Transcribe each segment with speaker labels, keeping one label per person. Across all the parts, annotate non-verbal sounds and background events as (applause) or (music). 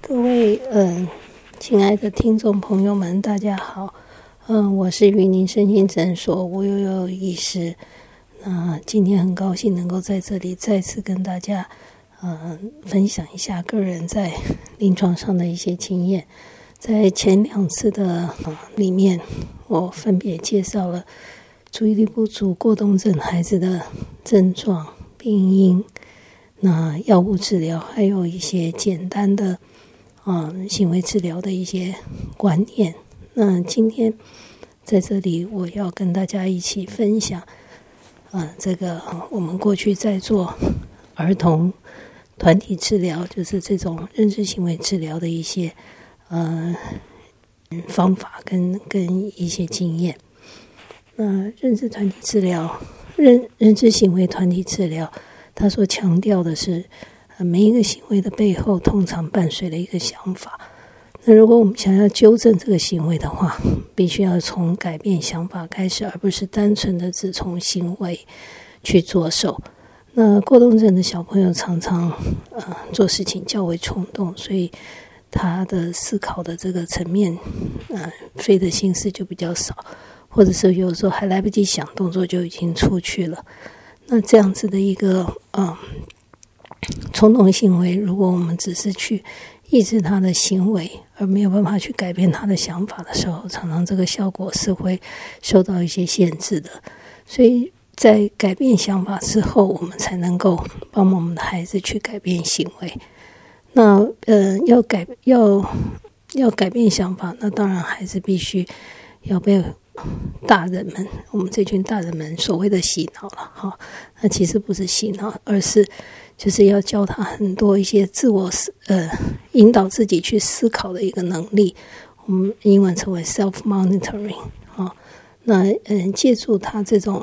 Speaker 1: 各位，嗯。亲爱的听众朋友们，大家好。嗯，我是云林身心诊所吴悠悠医师。那今天很高兴能够在这里再次跟大家，嗯，分享一下个人在临床上的一些经验。在前两次的里面，我分别介绍了注意力不足过动症孩子的症状、病因、那药物治疗，还有一些简单的。啊，行为治疗的一些观念。那今天在这里，我要跟大家一起分享。啊，这个我们过去在做儿童团体治疗，就是这种认知行为治疗的一些呃方法跟跟一些经验。那认知团体治疗，认认知行为团体治疗，他所强调的是。每一个行为的背后，通常伴随了一个想法。那如果我们想要纠正这个行为的话，必须要从改变想法开始，而不是单纯的只从行为去着手。那过动症的小朋友常常呃做事情较为冲动，所以他的思考的这个层面，呃费的心思就比较少，或者是有时候还来不及想，动作就已经出去了。那这样子的一个嗯。冲动行为，如果我们只是去抑制他的行为，而没有办法去改变他的想法的时候，常常这个效果是会受到一些限制的。所以在改变想法之后，我们才能够帮我们的孩子去改变行为。那呃，要改要要改变想法，那当然孩子必须要被大人们，我们这群大人们所谓的洗脑了哈。那其实不是洗脑，而是。就是要教他很多一些自我思呃引导自己去思考的一个能力，我们英文称为 self monitoring 啊。那嗯，借助他这种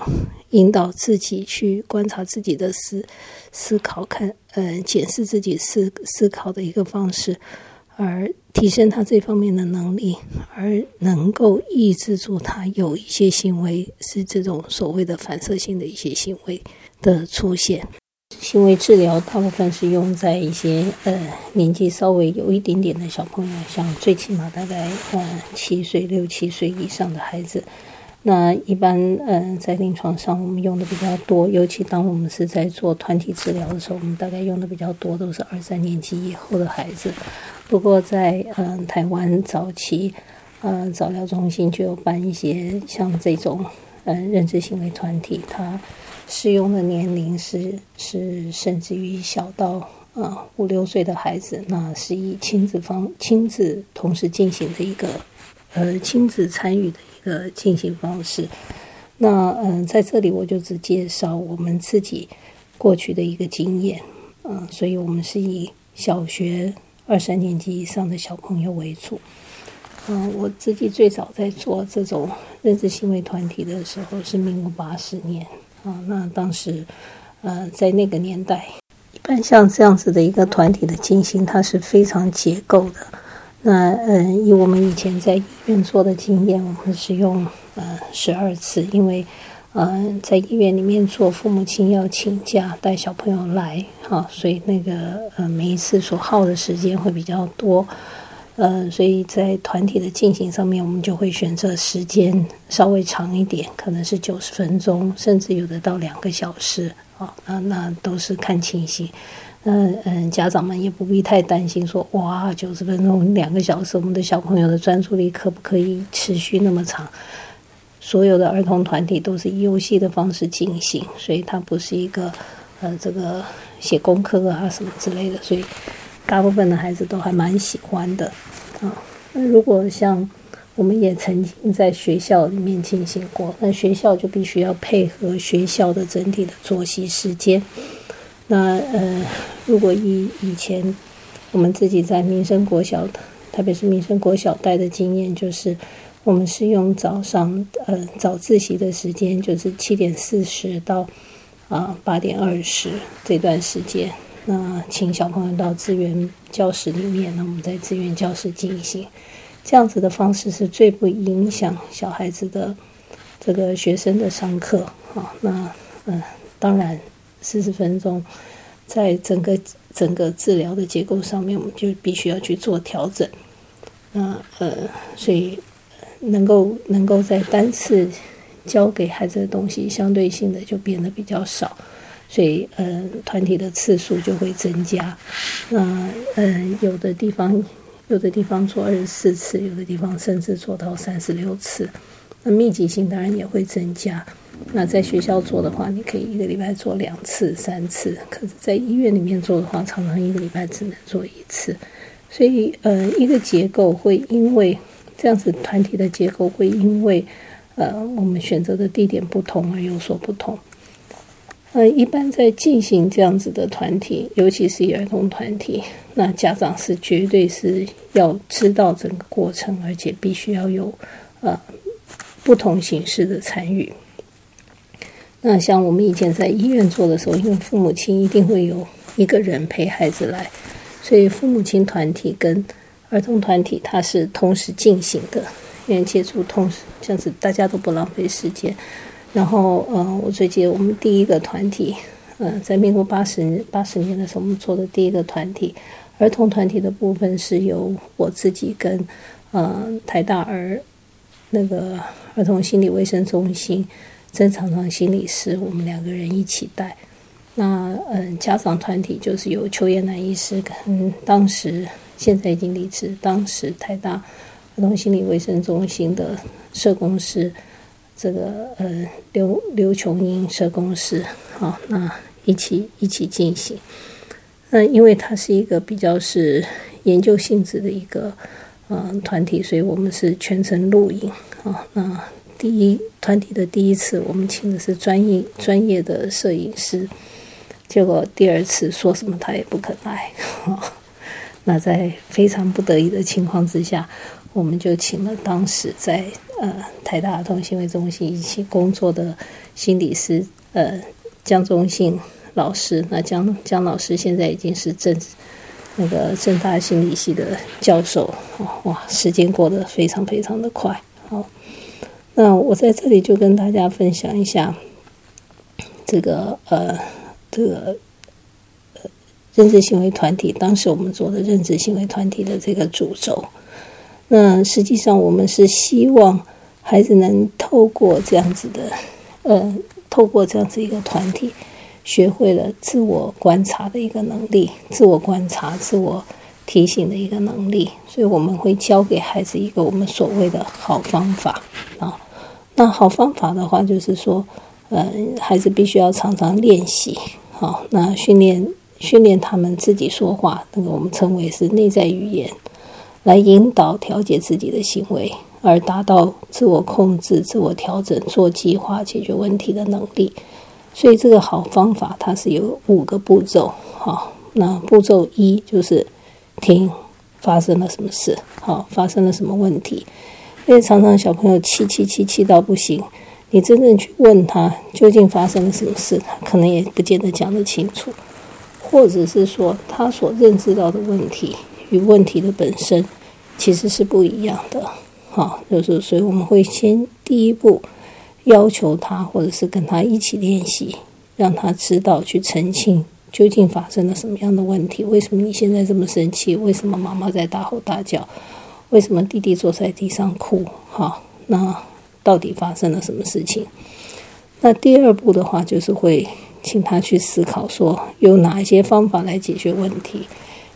Speaker 1: 引导自己去观察自己的思思考，看呃检视自己思思考的一个方式，而提升他这方面的能力，而能够抑制住他有一些行为是这种所谓的反射性的一些行为的出现。行为治疗大部分是用在一些呃年纪稍微有一点点的小朋友，像最起码大概呃七岁六七岁以上的孩子。那一般呃在临床上我们用的比较多，尤其当我们是在做团体治疗的时候，我们大概用的比较多都是二三年级以后的孩子。不过在嗯台湾早期，呃早疗中心就有办一些像这种嗯认知行为团体，它。适用的年龄是是甚至于小到啊五六岁的孩子，那是以亲子方亲子同时进行的一个呃亲子参与的一个进行方式。那嗯在这里我就只介绍我们自己过去的一个经验，嗯，所以我们是以小学二三年级以上的小朋友为主。嗯，我自己最早在做这种认知行为团体的时候是民国八十年。啊，那当时，呃，在那个年代，一般像这样子的一个团体的进行，它是非常结构的。那，嗯，以我们以前在医院做的经验，我们是用呃十二次，因为，嗯，在医院里面做，父母亲要请假带小朋友来，哈，所以那个呃每一次所耗的时间会比较多。呃，所以在团体的进行上面，我们就会选择时间稍微长一点，可能是九十分钟，甚至有的到两个小时啊。那那都是看情形。那嗯，家长们也不必太担心，说哇，九十分钟、两个小时，我们的小朋友的专注力可不可以持续那么长？所有的儿童团体都是以游戏的方式进行，所以它不是一个呃这个写功课啊什么之类的，所以大部分的孩子都还蛮喜欢的啊。那如果像我们也曾经在学校里面进行过，那学校就必须要配合学校的整体的作息时间。那呃，如果以以前我们自己在民生国小，特别是民生国小带的经验，就是我们是用早上呃早自习的时间，就是七点四十到啊八点二十这段时间，那请小朋友到资源教室里面，那我们在资源教室进行这样子的方式，是最不影响小孩子的这个学生的上课啊。那嗯，当然。四十分钟，在整个整个治疗的结构上面，我们就必须要去做调整。那呃，所以能够能够在单次教给孩子的东西，相对性的就变得比较少，所以呃，团体的次数就会增加。那嗯，有的地方有的地方做二十四次，有的地方甚至做到三十六次，那密集性当然也会增加。那在学校做的话，你可以一个礼拜做两次、三次；可是，在医院里面做的话，常常一个礼拜只能做一次。所以，呃，一个结构会因为这样子团体的结构会因为呃我们选择的地点不同而有所不同。呃，一般在进行这样子的团体，尤其是儿童团体，那家长是绝对是要知道整个过程，而且必须要有呃不同形式的参与。那像我们以前在医院做的时候，因为父母亲一定会有一个人陪孩子来，所以父母亲团体跟儿童团体它是同时进行的，因为接触同时这样子大家都不浪费时间。然后，呃，我最近我们第一个团体，呃，在民国八十八十年的时候，我们做的第一个团体，儿童团体的部分是由我自己跟呃台大儿那个儿童心理卫生中心。曾常常心理师，我们两个人一起带。那嗯，家长团体就是由邱燕南医师跟当时现在已经离职，当时台大儿童心理卫生中心的社工师，这个呃刘刘琼英社工师，好，那一起一起进行。那因为它是一个比较是研究性质的一个嗯团体，所以我们是全程录影啊，那。第一团体的第一次，我们请的是专业专业的摄影师，结果第二次说什么他也不肯来。那在非常不得已的情况之下，我们就请了当时在呃台大儿童行为中心一起工作的心理师呃江中信老师。那江江老师现在已经是正那个正大心理系的教授。哇，时间过得非常非常的快，好。那我在这里就跟大家分享一下，这个呃，这个呃认知行为团体，当时我们做的认知行为团体的这个主轴。那实际上我们是希望孩子能透过这样子的，呃，透过这样子一个团体，学会了自我观察的一个能力，自我观察、自我提醒的一个能力。所以我们会教给孩子一个我们所谓的好方法啊。那好方法的话，就是说，呃，孩子必须要常常练习，好，那训练训练他们自己说话，那个我们称为是内在语言，来引导调节自己的行为，而达到自我控制、自我调整、做计划、解决问题的能力。所以这个好方法它是有五个步骤，好，那步骤一就是听发生了什么事，好，发生了什么问题。因为常常小朋友气气气气到不行，你真正去问他究竟发生了什么事，他可能也不见得讲得清楚，或者是说他所认知到的问题与问题的本身其实是不一样的。好，就是所以我们会先第一步要求他，或者是跟他一起练习，让他知道去澄清究竟发生了什么样的问题，为什么你现在这么生气，为什么妈妈在大吼大叫。为什么弟弟坐在地上哭？好，那到底发生了什么事情？那第二步的话，就是会请他去思考，说有哪一些方法来解决问题。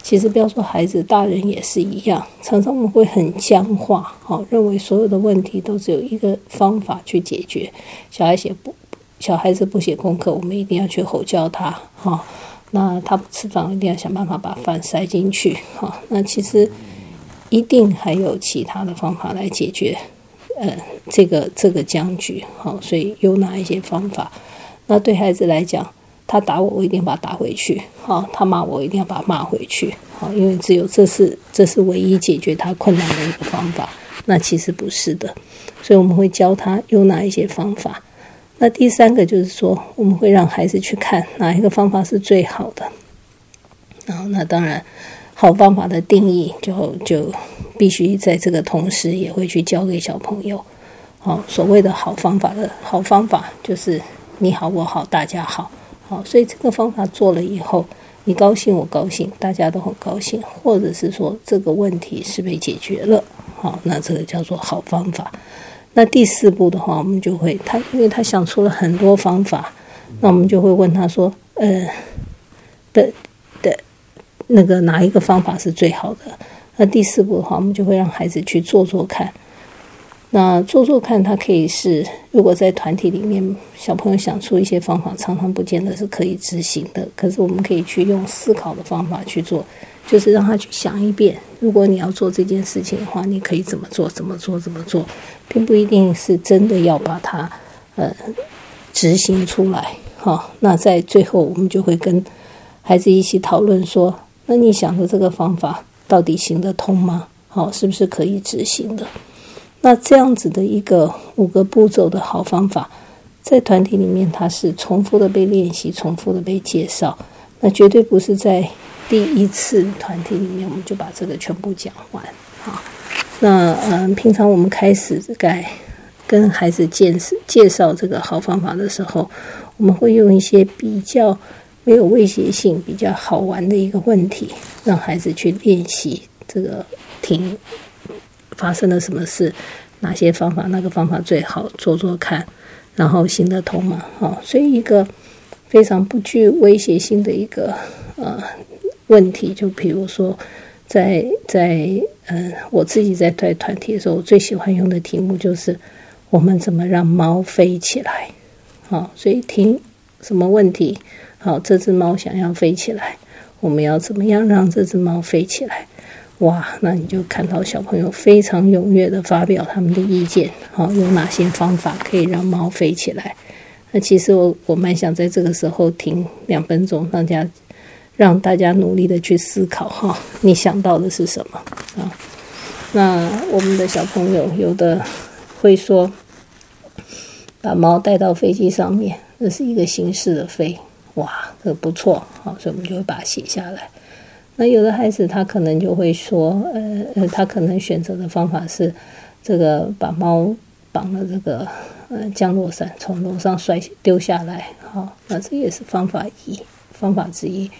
Speaker 1: 其实不要说孩子，大人也是一样，常常我们会很僵化，好，认为所有的问题都只有一个方法去解决。小孩写不，小孩子不写功课，我们一定要去吼叫他，哈。那他不吃饭，一定要想办法把饭塞进去，哈。那其实一定还有其他的方法来解决，呃，这个这个僵局，好，所以有哪一些方法？那对孩子来讲。他打我，我一定把他打回去。好，他骂我，我一定要把他骂回去。好，因为只有这是这是唯一解决他困难的一个方法。那其实不是的，所以我们会教他用哪一些方法。那第三个就是说，我们会让孩子去看哪一个方法是最好的。然后，那当然，好方法的定义就就必须在这个同时也会去教给小朋友。好，所谓的好方法的好方法就是你好我好大家好。好，所以这个方法做了以后，你高兴我高兴，大家都很高兴，或者是说这个问题是被解决了。好，那这个叫做好方法。那第四步的话，我们就会他，因为他想出了很多方法，那我们就会问他说，呃，的的，那个哪一个方法是最好的？那第四步的话，我们就会让孩子去做做看。那做做看，他可以是，如果在团体里面，小朋友想出一些方法，常常不见得是可以执行的。可是我们可以去用思考的方法去做，就是让他去想一遍，如果你要做这件事情的话，你可以怎么做？怎么做？怎么做？并不一定是真的要把它呃执行出来。哈，那在最后，我们就会跟孩子一起讨论说，那你想的这个方法到底行得通吗？好，是不是可以执行的？那这样子的一个五个步骤的好方法，在团体里面它是重复的被练习，重复的被介绍。那绝对不是在第一次团体里面我们就把这个全部讲完。好，那嗯，平常我们开始在跟孩子介绍介绍这个好方法的时候，我们会用一些比较没有威胁性、比较好玩的一个问题，让孩子去练习这个听。发生了什么事？哪些方法？那个方法最好做做看，然后行得通嘛？哈，所以一个非常不具威胁性的一个呃问题，就比如说，在在嗯，我自己在带团体的时候，我最喜欢用的题目就是我们怎么让猫飞起来？好，所以听什么问题？好，这只猫想要飞起来，我们要怎么样让这只猫飞起来？哇，那你就看到小朋友非常踊跃的发表他们的意见，好，有哪些方法可以让猫飞起来？那其实我我蛮想在这个时候停两分钟，大家让大家努力的去思考哈，你想到的是什么啊？那我们的小朋友有的会说，把猫带到飞机上面，这是一个形式的飞，哇，这不错，好，所以我们就会把它写下来。那有的孩子他可能就会说，呃呃，他可能选择的方法是，这个把猫绑了这个呃降落伞，从楼上摔丢下来，好，那这也是方法一方法之一。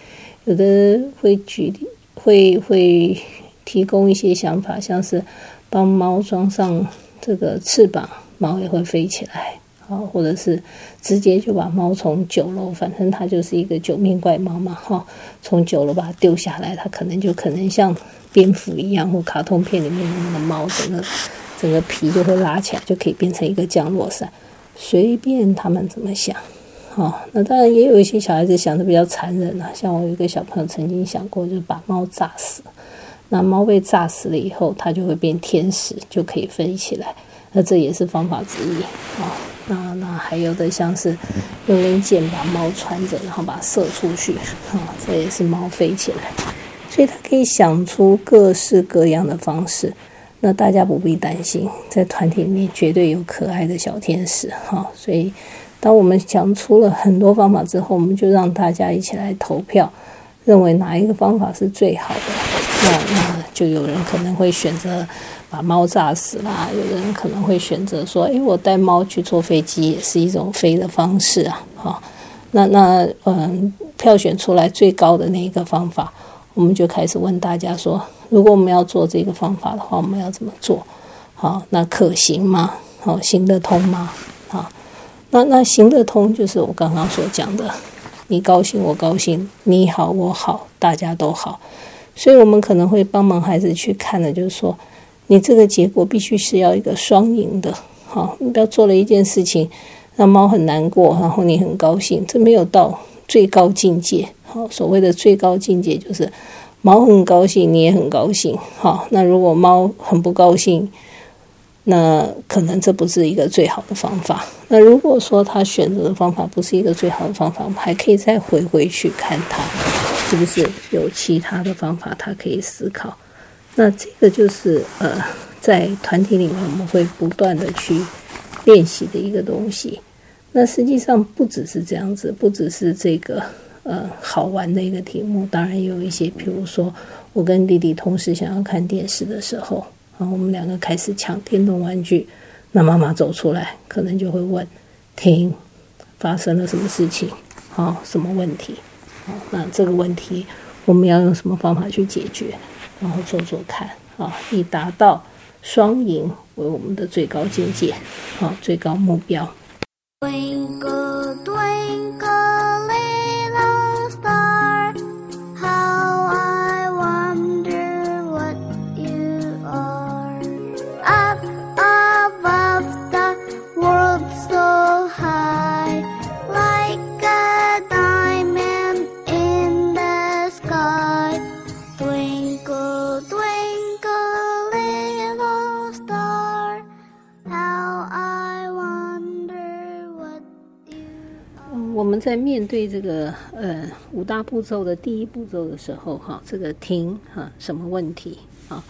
Speaker 1: 有的会举例会会提供一些想法，像是帮猫装上这个翅膀，猫也会飞起来。啊，或者是直接就把猫从九楼，反正它就是一个九命怪猫嘛，哈，从九楼把它丢下来，它可能就可能像蝙蝠一样，或卡通片里面的那个猫，整个整个皮就会拉起来，就可以变成一个降落伞，随便他们怎么想，好，那当然也有一些小孩子想的比较残忍啊，像我有一个小朋友曾经想过，就把猫炸死，那猫被炸死了以后，它就会变天使，就可以飞起来，那这也是方法之一啊。那那还有的像是用根箭把猫穿着，然后把它射出去，啊，这也是猫飞起来。所以他可以想出各式各样的方式。那大家不必担心，在团体里面绝对有可爱的小天使，哈。所以当我们想出了很多方法之后，我们就让大家一起来投票，认为哪一个方法是最好的。那那就有人可能会选择。把猫炸死啦！有人可能会选择说：“诶，我带猫去坐飞机也是一种飞的方式啊！”好，那那嗯，票选出来最高的那一个方法，我们就开始问大家说：“如果我们要做这个方法的话，我们要怎么做？好，那可行吗？好，行得通吗？好，那那行得通就是我刚刚所讲的，你高兴我高兴，你好我好，大家都好。”所以我们可能会帮忙孩子去看的，就是说，你这个结果必须是要一个双赢的，好，你不要做了一件事情让猫很难过，然后你很高兴，这没有到最高境界。好，所谓的最高境界就是猫很高兴，你也很高兴。好，那如果猫很不高兴，那可能这不是一个最好的方法。那如果说他选择的方法不是一个最好的方法，我们还可以再回回去看他是不是有其他的方法，他可以思考。那这个就是呃，在团体里面我们会不断的去练习的一个东西。那实际上不只是这样子，不只是这个。呃，好玩的一个题目，当然有一些，比如说我跟弟弟同时想要看电视的时候，啊，我们两个开始抢电动玩具，那妈妈走出来，可能就会问：停，发生了什么事情？好，什么问题？好，那这个问题我们要用什么方法去解决？然后做做看，啊，以达到双赢为我们的最高境界，啊，最高目标。在面对这个呃五大步骤的第一步骤的时候，哈，这个停哈什么问题啊？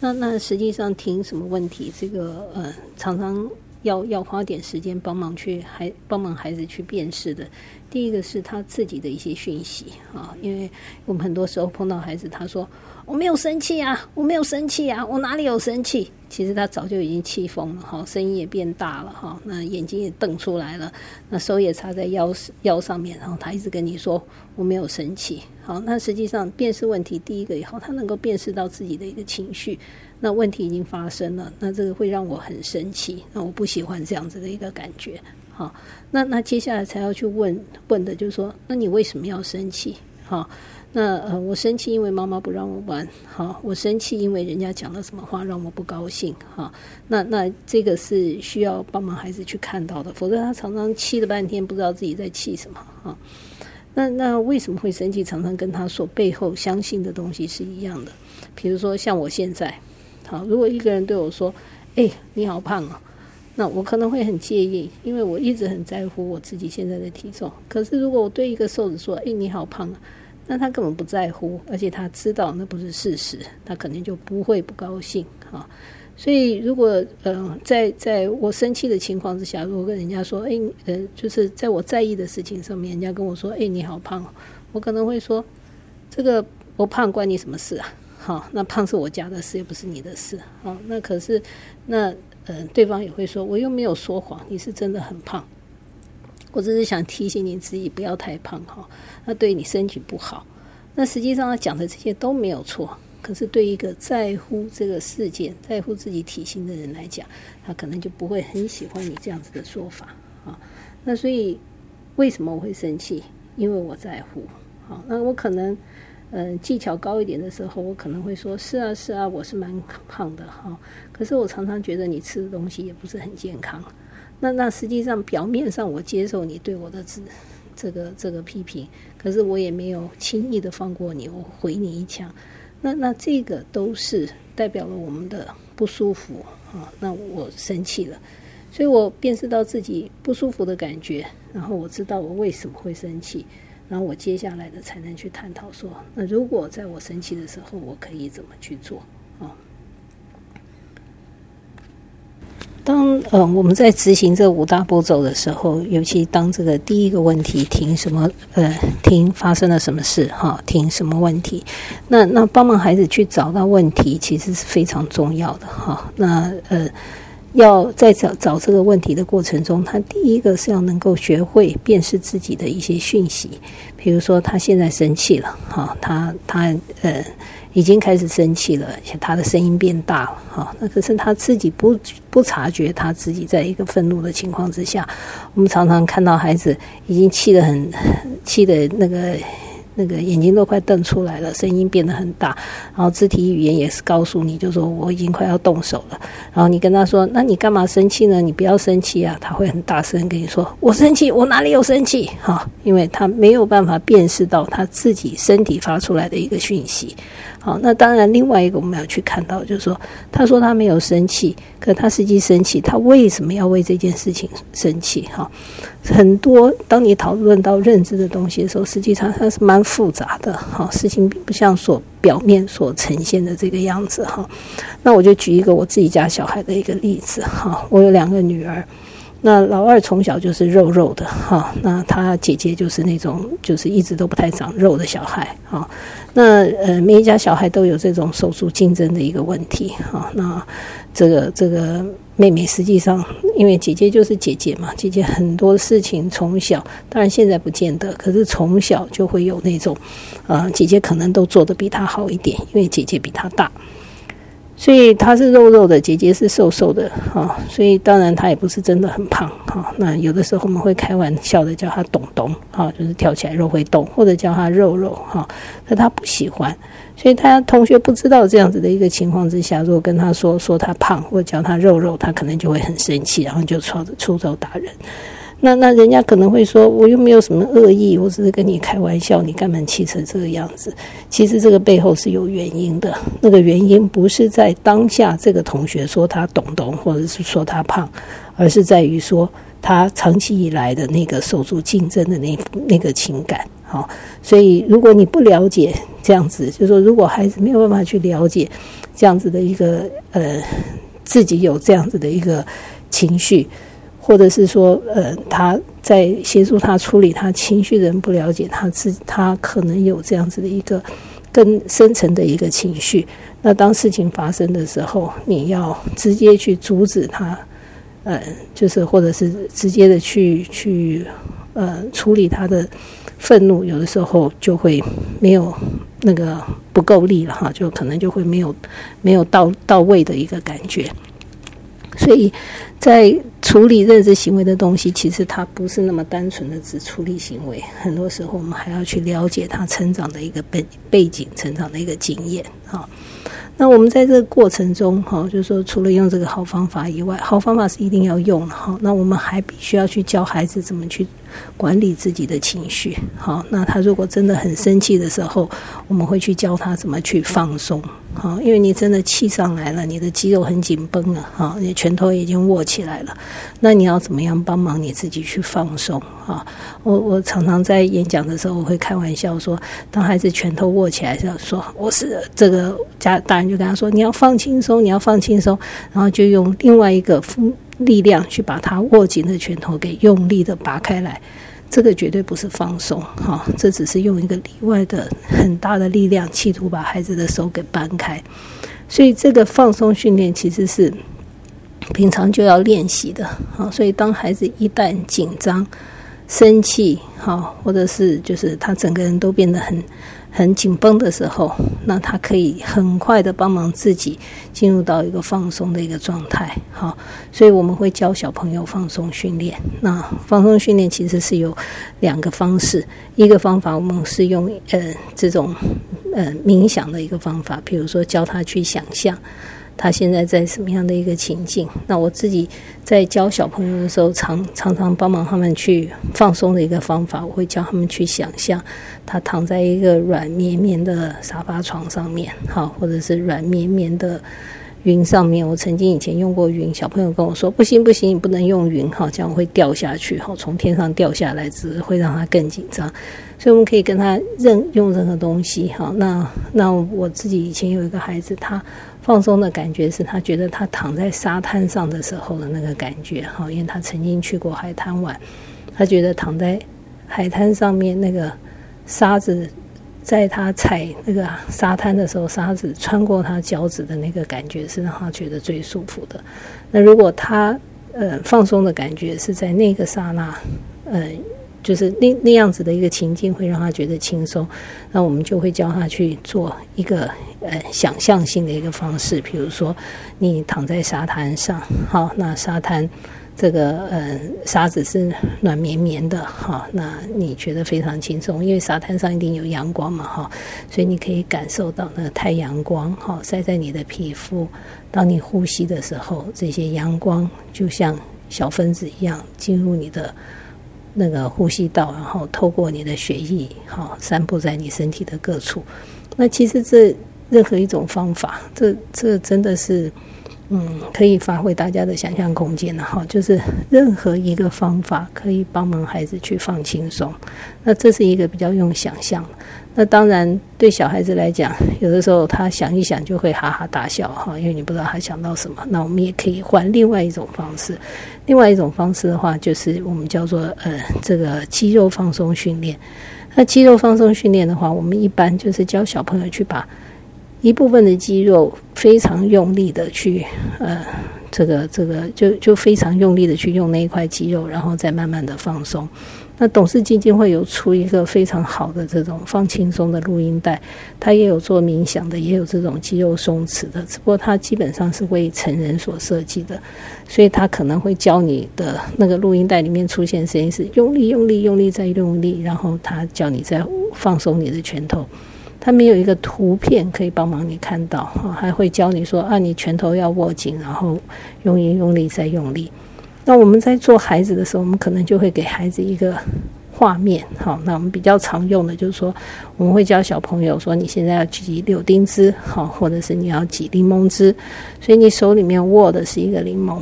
Speaker 1: 那那实际上停什么问题？这个呃常常要要花点时间帮忙去孩帮忙孩子去辨识的。第一个是他自己的一些讯息啊，因为我们很多时候碰到孩子，他说我没有生气啊，我没有生气啊，我哪里有生气？其实他早就已经气疯了哈，声音也变大了哈，那眼睛也瞪出来了，那手也插在腰腰上面，然后他一直跟你说我没有生气。好，那实际上辨识问题第一个以后，他能够辨识到自己的一个情绪，那问题已经发生了，那这个会让我很生气，那我不喜欢这样子的一个感觉。好，那那接下来才要去问问的，就是说，那你为什么要生气？好，那呃，我生气因为妈妈不让我玩。好，我生气因为人家讲了什么话让我不高兴。好，那那这个是需要帮忙孩子去看到的，否则他常常气了半天不知道自己在气什么。啊，那那为什么会生气？常常跟他所背后相信的东西是一样的。比如说像我现在，好，如果一个人对我说：“哎，你好胖哦。”那我可能会很介意，因为我一直很在乎我自己现在的体重。可是如果我对一个瘦子说：“哎，你好胖啊！”那他根本不在乎，而且他知道那不是事实，他肯定就不会不高兴啊。所以如果呃，在在我生气的情况之下，如果跟人家说：“哎，呃，就是在我在意的事情上面，人家跟我说：‘哎，你好胖哦’，我可能会说：‘这个我胖关你什么事啊？’好，那胖是我家的事，又不是你的事。好，那可是那。嗯，对方也会说，我又没有说谎，你是真的很胖，我只是想提醒你自己不要太胖哈，那对你身体不好。那实际上他讲的这些都没有错，可是对一个在乎这个事件、在乎自己体型的人来讲，他可能就不会很喜欢你这样子的说法啊。那所以为什么我会生气？因为我在乎。好，那我可能。嗯，技巧高一点的时候，我可能会说：“是啊，是啊，我是蛮胖的哈。”可是我常常觉得你吃的东西也不是很健康。那那实际上表面上我接受你对我的指这个这个批评，可是我也没有轻易的放过你，我回你一枪。那那这个都是代表了我们的不舒服啊。那我生气了，所以我辨识到自己不舒服的感觉，然后我知道我为什么会生气。然后我接下来的才能去探讨说，那如果在我生气的时候，我可以怎么去做？啊，当呃我们在执行这五大步骤的时候，尤其当这个第一个问题停什么呃停发生了什么事哈停什么问题，那那帮忙孩子去找到问题，其实是非常重要的哈。那呃。要在找找这个问题的过程中，他第一个是要能够学会辨识自己的一些讯息，比如说他现在生气了，哈，他他呃已经开始生气了，且他的声音变大了，哈，那可是他自己不不察觉他自己在一个愤怒的情况之下，我们常常看到孩子已经气得很气的那个那个眼睛都快瞪出来了，声音变得很大，然后肢体语言也是告诉你，就说我已经快要动手了。然后你跟他说：“那你干嘛生气呢？你不要生气啊！”他会很大声跟你说：“我生气，我哪里有生气？” (laughs) 哈，因为他没有办法辨识到他自己身体发出来的一个讯息。好，那当然，另外一个我们要去看到，就是说，他说他没有生气，可他实际生气，他为什么要为这件事情生气？哈，很多当你讨论到认知的东西的时候，实际上它是蛮复杂的。哈，事情并不像所表面所呈现的这个样子。哈，那我就举一个我自己家小孩的一个例子。哈，我有两个女儿。那老二从小就是肉肉的哈，那他姐姐就是那种就是一直都不太长肉的小孩哈。那呃，每一家小孩都有这种手足竞争的一个问题哈。那这个这个妹妹实际上，因为姐姐就是姐姐嘛，姐姐很多事情从小，当然现在不见得，可是从小就会有那种，呃，姐姐可能都做得比她好一点，因为姐姐比她大。所以他是肉肉的，姐姐是瘦瘦的，哈，所以当然他也不是真的很胖，哈。那有的时候我们会开玩笑的叫他董董，哈，就是跳起来肉会动，或者叫他肉肉，哈。可他不喜欢，所以他同学不知道这样子的一个情况之下，如果跟他说说他胖，或者叫他肉肉，他可能就会很生气，然后就出出手打人。那那人家可能会说，我又没有什么恶意，我只是跟你开玩笑，你干嘛气成这个样子？其实这个背后是有原因的。那个原因不是在当下这个同学说他懂懂，或者是说他胖，而是在于说他长期以来的那个受足竞争的那那个情感。好，所以如果你不了解这样子，就说如果孩子没有办法去了解这样子的一个呃，自己有这样子的一个情绪。或者是说，呃，他在协助他处理他情绪的人不了解他自，他可能有这样子的一个更深层的一个情绪。那当事情发生的时候，你要直接去阻止他，呃，就是或者是直接的去去呃处理他的愤怒，有的时候就会没有那个不够力了哈，就可能就会没有没有到到位的一个感觉。所以在处理认知行为的东西，其实它不是那么单纯的只处理行为，很多时候我们还要去了解他成长的一个背背景、成长的一个经验啊。那我们在这个过程中哈，就是说除了用这个好方法以外，好方法是一定要用的哈。那我们还必须要去教孩子怎么去。管理自己的情绪，好，那他如果真的很生气的时候，我们会去教他怎么去放松，好，因为你真的气上来了，你的肌肉很紧绷了，哈，你拳头已经握起来了，那你要怎么样帮忙你自己去放松？哈，我我常常在演讲的时候，我会开玩笑说，当孩子拳头握起来时候，说我是这个家大人就跟他说，你要放轻松，你要放轻松，然后就用另外一个力量去把他握紧的拳头给用力的拔开来，这个绝对不是放松，哈，这只是用一个例外的很大的力量，企图把孩子的手给掰开。所以这个放松训练其实是平常就要练习的，啊，所以当孩子一旦紧张、生气，好，或者是就是他整个人都变得很。很紧绷的时候，那他可以很快的帮忙自己进入到一个放松的一个状态。好，所以我们会教小朋友放松训练。那放松训练其实是有两个方式，一个方法我们是用呃这种呃冥想的一个方法，比如说教他去想象。他现在在什么样的一个情境？那我自己在教小朋友的时候，常常常帮忙他们去放松的一个方法，我会教他们去想象他躺在一个软绵绵的沙发床上面，好，或者是软绵绵的云上面。我曾经以前用过云，小朋友跟我说：“不行不行，你不能用云，哈，这样会掉下去，哈，从天上掉下来，只会让他更紧张。”所以我们可以跟他任用任何东西，哈。那那我自己以前有一个孩子，他。放松的感觉是他觉得他躺在沙滩上的时候的那个感觉，哈，因为他曾经去过海滩玩，他觉得躺在海滩上面那个沙子，在他踩那个沙滩的时候，沙子穿过他脚趾的那个感觉是让他觉得最舒服的。那如果他呃放松的感觉是在那个刹那，呃就是那那样子的一个情境会让他觉得轻松。那我们就会教他去做一个呃想象性的一个方式，比如说你躺在沙滩上，好，那沙滩。这个呃沙子是软绵绵的哈，那你觉得非常轻松，因为沙滩上一定有阳光嘛哈，所以你可以感受到那个太阳光哈晒在你的皮肤，当你呼吸的时候，这些阳光就像小分子一样进入你的那个呼吸道，然后透过你的血液哈散布在你身体的各处。那其实这任何一种方法，这这真的是。嗯，可以发挥大家的想象空间的哈，就是任何一个方法可以帮忙孩子去放轻松。那这是一个比较用想象。那当然对小孩子来讲，有的时候他想一想就会哈哈大笑哈，因为你不知道他想到什么。那我们也可以换另外一种方式。另外一种方式的话，就是我们叫做呃这个肌肉放松训练。那肌肉放松训练的话，我们一般就是教小朋友去把。一部分的肌肉非常用力的去，呃，这个这个就就非常用力的去用那一块肌肉，然后再慢慢的放松。那董事基金会有出一个非常好的这种放轻松的录音带，它也有做冥想的，也有这种肌肉松弛的，只不过它基本上是为成人所设计的，所以它可能会教你的那个录音带里面出现声音是用力用力用力再用力，然后它叫你再放松你的拳头。它没有一个图片可以帮忙你看到，还会教你说啊，你拳头要握紧，然后用力用力再用力。那我们在做孩子的时候，我们可能就会给孩子一个画面，好，那我们比较常用的就是说，我们会教小朋友说，你现在要挤柳丁汁，好，或者是你要挤柠檬汁，所以你手里面握的是一个柠檬，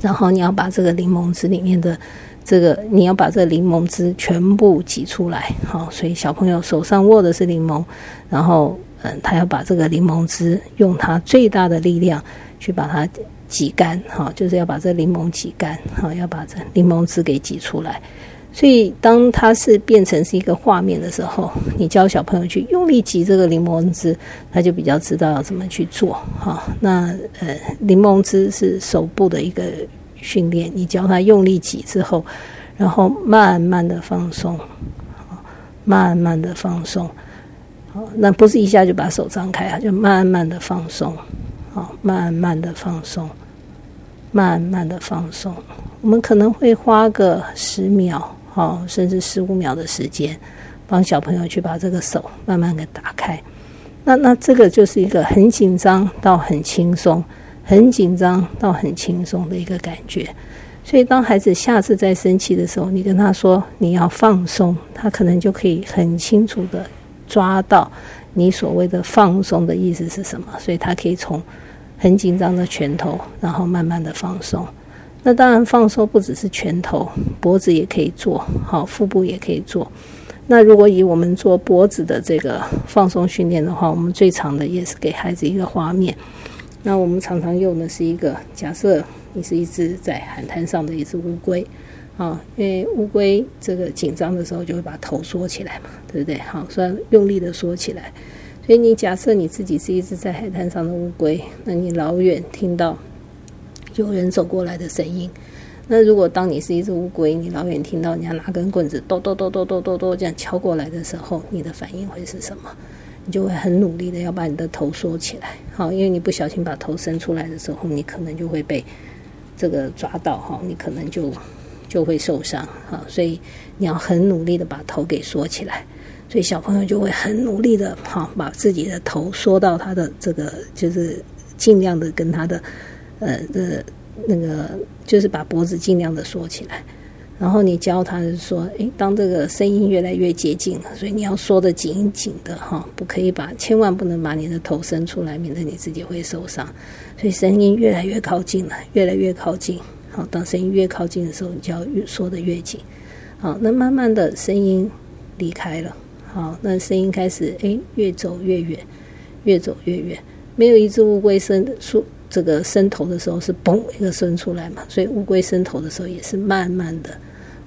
Speaker 1: 然后你要把这个柠檬汁里面的。这个你要把这个柠檬汁全部挤出来，好，所以小朋友手上握的是柠檬，然后嗯，他要把这个柠檬汁用他最大的力量去把它挤干，好，就是要把这柠檬挤干，好，要把这柠檬汁给挤出来。所以当它是变成是一个画面的时候，你教小朋友去用力挤这个柠檬汁，他就比较知道要怎么去做，哈。那呃，柠檬汁是手部的一个。训练你教他用力挤之后，然后慢慢的放松，慢慢的放松，好，那不是一下就把手张开啊，就慢慢的放松，好，慢慢的放松，慢慢的放松。我们可能会花个十秒，好，甚至十五秒的时间，帮小朋友去把这个手慢慢给打开。那那这个就是一个很紧张到很轻松。很紧张到很轻松的一个感觉，所以当孩子下次再生气的时候，你跟他说你要放松，他可能就可以很清楚的抓到你所谓的放松的意思是什么，所以他可以从很紧张的拳头，然后慢慢的放松。那当然放松不只是拳头，脖子也可以做好，腹部也可以做。那如果以我们做脖子的这个放松训练的话，我们最长的也是给孩子一个画面。那我们常常用的是一个假设，你是一只在海滩上的一只乌龟，啊，因为乌龟这个紧张的时候就会把头缩起来嘛，对不对？好，所以用力的缩起来。所以你假设你自己是一只在海滩上的乌龟，那你老远听到有人走过来的声音。那如果当你是一只乌龟，你老远听到人家拿根棍子咚咚咚咚咚咚咚这样敲过来的时候，你的反应会是什么？你就会很努力的要把你的头缩起来，好，因为你不小心把头伸出来的时候，你可能就会被这个抓到，哈，你可能就就会受伤，哈，所以你要很努力的把头给缩起来，所以小朋友就会很努力的，哈，把自己的头缩到他的这个，就是尽量的跟他的，呃，的那个，就是把脖子尽量的缩起来。然后你教他是说，诶，当这个声音越来越接近了，所以你要缩得紧紧的哈，不可以把，千万不能把你的头伸出来，免得你自己会受伤。所以声音越来越靠近了，越来越靠近。当声音越靠近的时候，你就要越缩得越紧。好，那慢慢的声音离开了，好，那声音开始诶，越走越远，越走越远。没有一只乌龟伸出这个伸头的时候是嘣一个伸出来嘛，所以乌龟伸头的时候也是慢慢的。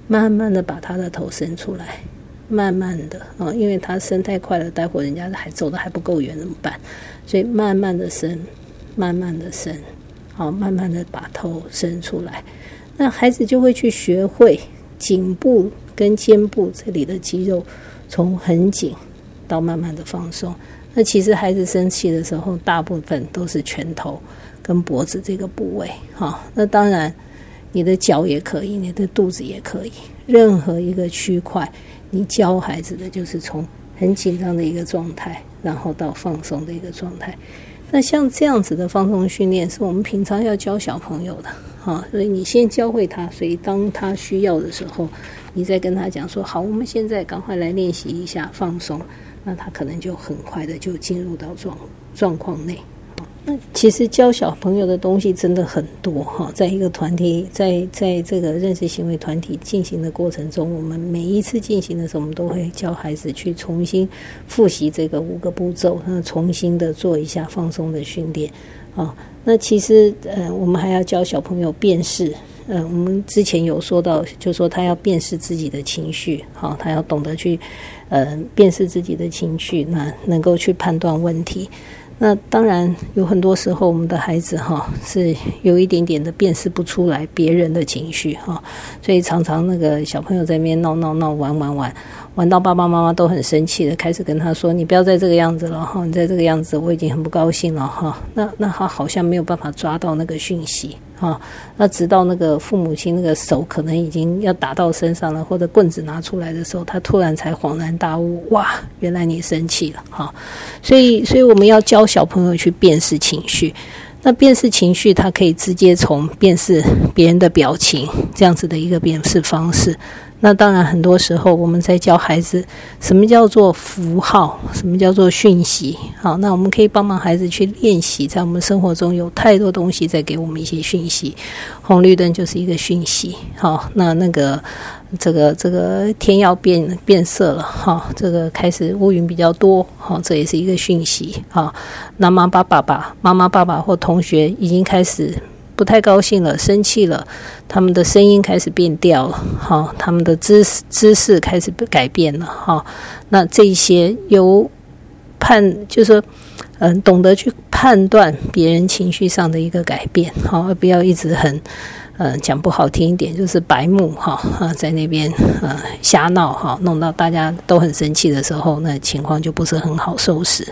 Speaker 1: 慢慢的把它的头伸出来，慢慢的啊，因为它伸太快了，待会人家还走的还不够远怎么办？所以慢慢的伸，慢慢的伸，好，慢慢的把头伸出来，那孩子就会去学会颈部跟肩部这里的肌肉从很紧到慢慢的放松。那其实孩子生气的时候，大部分都是拳头跟脖子这个部位。哈，那当然你的脚也可以，你的肚子也可以，任何一个区块，你教孩子的就是从很紧张的一个状态，然后到放松的一个状态。那像这样子的放松训练，是我们平常要教小朋友的。哈，所以你先教会他，所以当他需要的时候，你再跟他讲说：好，我们现在赶快来练习一下放松。那他可能就很快的就进入到状状况内。其实教小朋友的东西真的很多哈，在一个团体，在在这个认识行为团体进行的过程中，我们每一次进行的时候，我们都会教孩子去重新复习这个五个步骤，那重新的做一下放松的训练啊。那其实呃，我们还要教小朋友辨识。嗯，我们之前有说到，就说他要辨识自己的情绪，好，他要懂得去，呃，辨识自己的情绪，那能够去判断问题。那当然有很多时候，我们的孩子哈是有一点点的辨识不出来别人的情绪哈，所以常常那个小朋友在那边闹闹闹玩玩玩。玩到爸爸妈妈都很生气的，开始跟他说：“你不要再这个样子了哈，你再这个样子，我已经很不高兴了哈。”那那他好像没有办法抓到那个讯息哈。那直到那个父母亲那个手可能已经要打到身上了，或者棍子拿出来的时候，他突然才恍然大悟：哇，原来你生气了哈。所以，所以我们要教小朋友去辨识情绪。那辨识情绪，他可以直接从辨识别人的表情这样子的一个辨识方式。那当然，很多时候我们在教孩子什么叫做符号，什么叫做讯息。好，那我们可以帮忙孩子去练习，在我们生活中有太多东西在给我们一些讯息，红绿灯就是一个讯息。好，那那个这个这个天要变变色了，哈，这个开始乌云比较多，好，这也是一个讯息。好，那妈妈爸爸、妈妈爸爸或同学已经开始。不太高兴了，生气了，他们的声音开始变调了，哈，他们的姿姿势开始改变了，哈。那这些由判，就是，嗯，懂得去判断别人情绪上的一个改变，好，而不要一直很，嗯，讲不好听一点，就是白目，哈，啊，在那边，呃，瞎闹，哈，弄到大家都很生气的时候，那情况就不是很好收拾。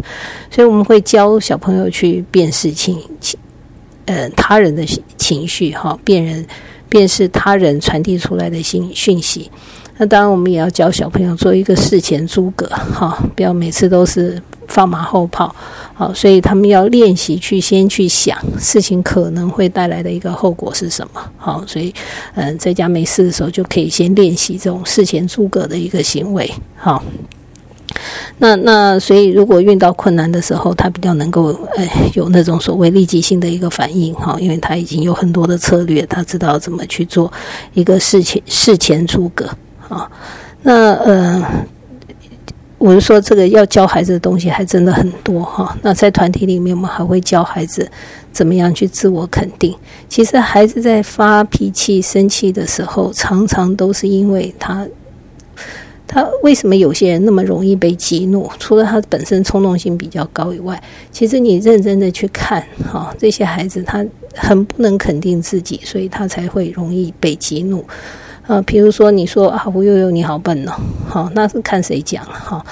Speaker 1: 所以我们会教小朋友去辨识情情。呃，他人的情绪哈，辨人辨识他人传递出来的信讯息。那当然，我们也要教小朋友做一个事前诸葛哈，不要每次都是放马后炮。好，所以他们要练习去先去想事情可能会带来的一个后果是什么。好，所以嗯，在家没事的时候就可以先练习这种事前诸葛的一个行为。好。那那所以，如果遇到困难的时候，他比较能够呃有那种所谓立即性的一个反应哈，因为他已经有很多的策略，他知道怎么去做一个事前事前诸葛啊。那呃，我是说这个要教孩子的东西还真的很多哈。那在团体里面，我们还会教孩子怎么样去自我肯定。其实孩子在发脾气、生气的时候，常常都是因为他。他为什么有些人那么容易被激怒？除了他本身冲动性比较高以外，其实你认真的去看，哈，这些孩子他很不能肯定自己，所以他才会容易被激怒。啊，比如说你说啊，吴悠悠你好笨哦，好，那是看谁讲了哈。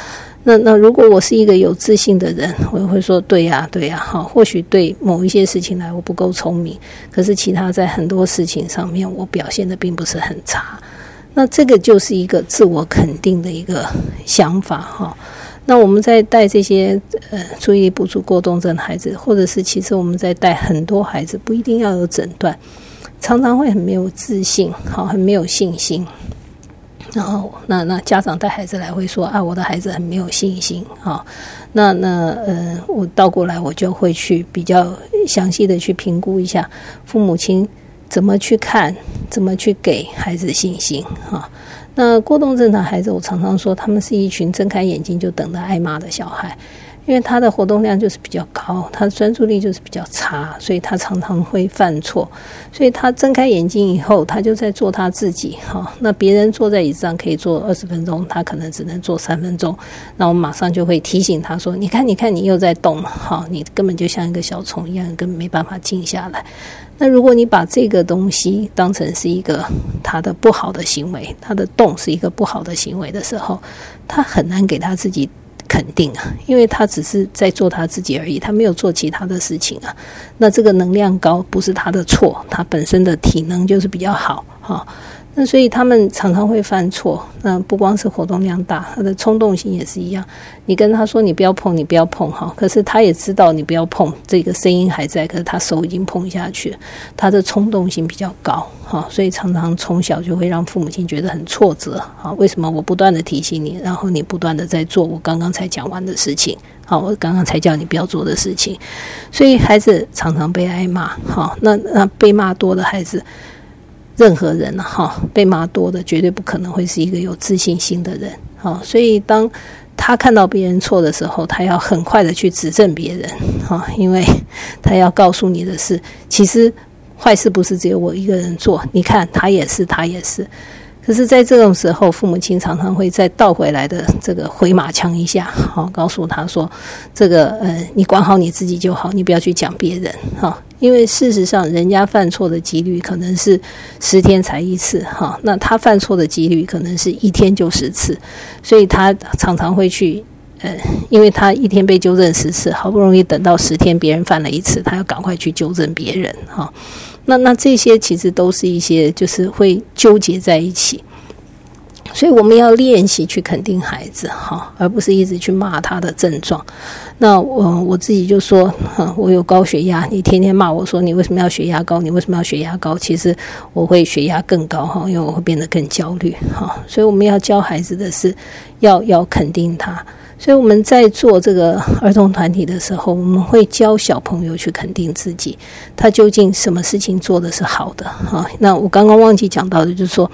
Speaker 1: 那那如果我是一个有自信的人，我也会说对呀，对呀，哈，或许对某一些事情来我不够聪明，可是其他在很多事情上面我表现的并不是很差。那这个就是一个自我肯定的一个想法哈。那我们在带这些呃注意力不足过动症的孩子，或者是其实我们在带很多孩子，不一定要有诊断，常常会很没有自信，好，很没有信心。然后那那家长带孩子来会说啊，我的孩子很没有信心哈。那那呃，我倒过来我就会去比较详细的去评估一下父母亲。怎么去看？怎么去给孩子信心？哈，那过动症的孩子，我常常说，他们是一群睁开眼睛就等着挨骂的小孩，因为他的活动量就是比较高，他的专注力就是比较差，所以他常常会犯错。所以他睁开眼睛以后，他就在做他自己。哈，那别人坐在椅子上可以坐二十分钟，他可能只能坐三分钟。那我马上就会提醒他说：“你看，你看，你又在动了。哈，你根本就像一个小虫一样，根本没办法静下来。”那如果你把这个东西当成是一个他的不好的行为，他的动是一个不好的行为的时候，他很难给他自己肯定啊，因为他只是在做他自己而已，他没有做其他的事情啊。那这个能量高不是他的错，他本身的体能就是比较好哈。所以他们常常会犯错。那不光是活动量大，他的冲动性也是一样。你跟他说你不要碰，你不要碰哈，可是他也知道你不要碰，这个声音还在，可是他手已经碰下去。他的冲动性比较高哈，所以常常从小就会让父母亲觉得很挫折啊。为什么我不断的提醒你，然后你不断的在做我刚刚才讲完的事情？好，我刚刚才叫你不要做的事情，所以孩子常常被挨骂。好，那那被骂多的孩子。任何人哈被骂多的，绝对不可能会是一个有自信心的人。好，所以当他看到别人错的时候，他要很快的去指正别人。哈，因为他要告诉你的是，其实坏事不是只有我一个人做。你看，他也是，他也是。可是，在这种时候，父母亲常常会再倒回来的这个回马枪一下，好，告诉他说：“这个，呃，你管好你自己就好，你不要去讲别人。”哈。因为事实上，人家犯错的几率可能是十天才一次，哈，那他犯错的几率可能是一天就十次，所以他常常会去，呃，因为他一天被纠正十次，好不容易等到十天别人犯了一次，他要赶快去纠正别人，哈，那那这些其实都是一些就是会纠结在一起。所以我们要练习去肯定孩子，哈，而不是一直去骂他的症状。那我我自己就说，哈，我有高血压，你天天骂我说你为什么要血压高？你为什么要血压高？其实我会血压更高，哈，因为我会变得更焦虑，哈。所以我们要教孩子的是，要要肯定他。所以我们在做这个 (laughs) 儿童团体的时候，我们会教小朋友去肯定自己，他究竟什么事情做的是好的啊？那我刚刚忘记讲到的，就是说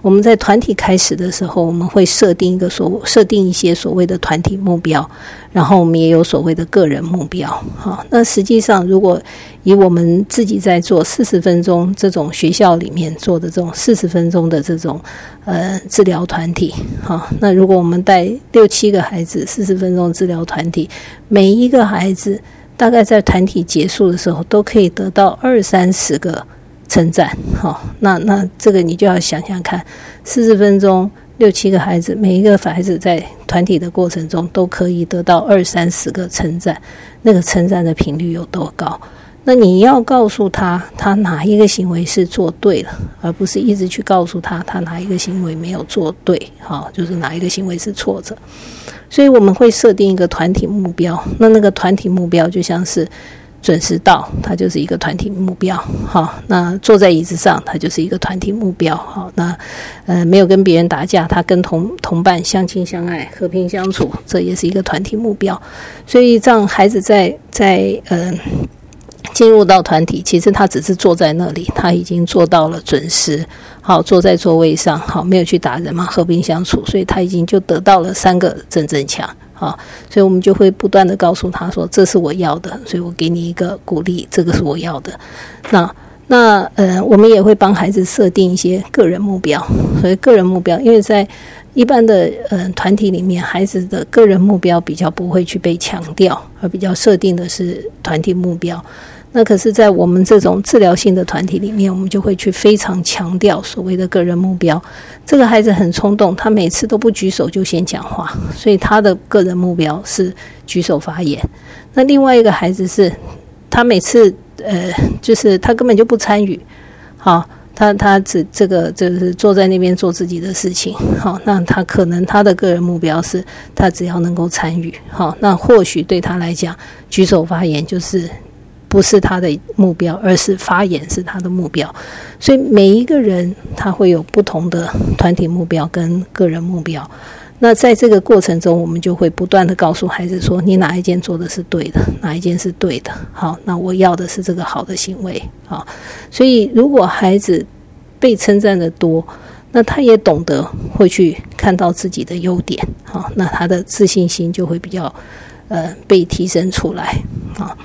Speaker 1: 我们在团体开始的时候，我们会设定一个所设定一些所谓的团体目标。然后我们也有所谓的个人目标，哈。那实际上，如果以我们自己在做四十分钟这种学校里面做的这种四十分钟的这种呃治疗团体，哈，那如果我们带六七个孩子四十分钟治疗团体，每一个孩子大概在团体结束的时候都可以得到二三十个称赞，哈。那那这个你就要想想看，四十分钟。六七个孩子，每一个孩子在团体的过程中都可以得到二三十个称赞，那个称赞的频率有多高？那你要告诉他，他哪一个行为是做对了，而不是一直去告诉他，他哪一个行为没有做对，好，就是哪一个行为是错的。所以我们会设定一个团体目标，那那个团体目标就像是。准时到，它就是一个团体目标。好，那坐在椅子上，它就是一个团体目标。好，那呃，没有跟别人打架，他跟同同伴相亲相爱，和平相处，这也是一个团体目标。所以，让孩子在在呃进入到团体，其实他只是坐在那里，他已经做到了准时。好，坐在座位上，好，没有去打人嘛，和平相处，所以他已经就得到了三个正正强。啊，所以我们就会不断的告诉他说：“这是我要的，所以我给你一个鼓励，这个是我要的。”那那呃，我们也会帮孩子设定一些个人目标。所以个人目标，因为在一般的呃团体里面，孩子的个人目标比较不会去被强调，而比较设定的是团体目标。那可是，在我们这种治疗性的团体里面，我们就会去非常强调所谓的个人目标。这个孩子很冲动，他每次都不举手就先讲话，所以他的个人目标是举手发言。那另外一个孩子是，他每次呃，就是他根本就不参与，好，他他只这个就是坐在那边做自己的事情，好，那他可能他的个人目标是他只要能够参与，好，那或许对他来讲，举手发言就是。不是他的目标，而是发言是他的目标。所以每一个人他会有不同的团体目标跟个人目标。那在这个过程中，我们就会不断的告诉孩子说：“你哪一件做的是对的，哪一件是对的。”好，那我要的是这个好的行为。好，所以如果孩子被称赞的多，那他也懂得会去看到自己的优点。好，那他的自信心就会比较。呃被提升出来啊。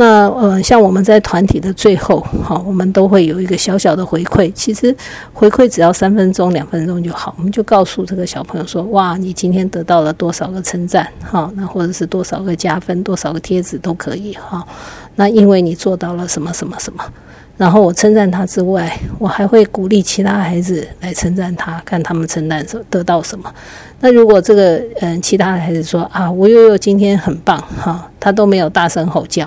Speaker 1: 那呃，像我们在团体的最后，好，我们都会有一个小小的回馈。其实回馈只要三分钟、两分钟就好，我们就告诉这个小朋友说：“哇，你今天得到了多少个称赞？哈，那或者是多少个加分、多少个贴纸都可以。哈，那因为你做到了什么什么什么。然后我称赞他之外，我还会鼓励其他孩子来称赞他，看他们称赞得得到什么。那如果这个嗯，其他的孩子说啊，吴悠悠今天很棒，哈，他都没有大声吼叫。”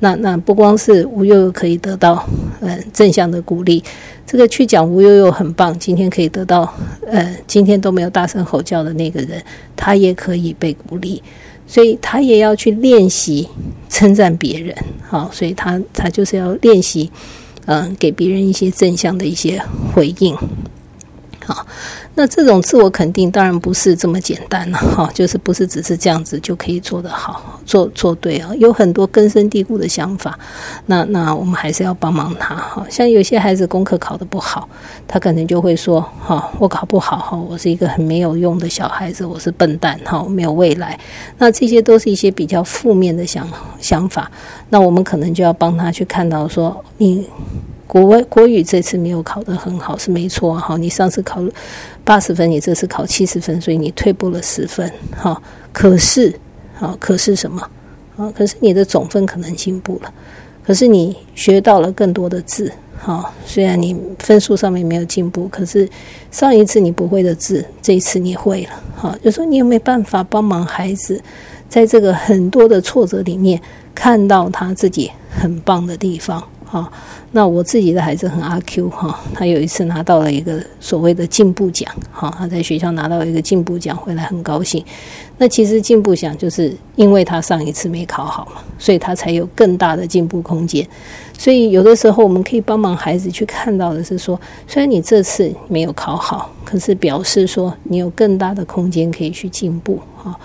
Speaker 1: 那那不光是吴悠悠可以得到呃正向的鼓励，这个去讲吴悠悠很棒，今天可以得到呃今天都没有大声吼叫的那个人，他也可以被鼓励，所以他也要去练习称赞别人，好，所以他他就是要练习嗯给别人一些正向的一些回应，好。那这种自我肯定当然不是这么简单了哈，就是不是只是这样子就可以做得好，做做对啊，有很多根深蒂固的想法。那那我们还是要帮忙他哈。像有些孩子功课考得不好，他可能就会说哈，我考不好哈，我是一个很没有用的小孩子，我是笨蛋哈，我没有未来。那这些都是一些比较负面的想想法。那我们可能就要帮他去看到说你。国外国语这次没有考得很好是没错哈，你上次考八十分，你这次考七十分，所以你退步了十分哈。可是，好，可是什么？啊，可是你的总分可能进步了，可是你学到了更多的字哈。虽然你分数上面没有进步，可是上一次你不会的字，这一次你会了哈。就说你有没有办法帮忙孩子，在这个很多的挫折里面，看到他自己很棒的地方？啊，那我自己的孩子很阿 Q 哈，他有一次拿到了一个所谓的进步奖，哈，他在学校拿到一个进步奖回来很高兴。那其实进步奖就是因为他上一次没考好嘛，所以他才有更大的进步空间。所以有的时候我们可以帮忙孩子去看到的是说，虽然你这次没有考好，可是表示说你有更大的空间可以去进步哈。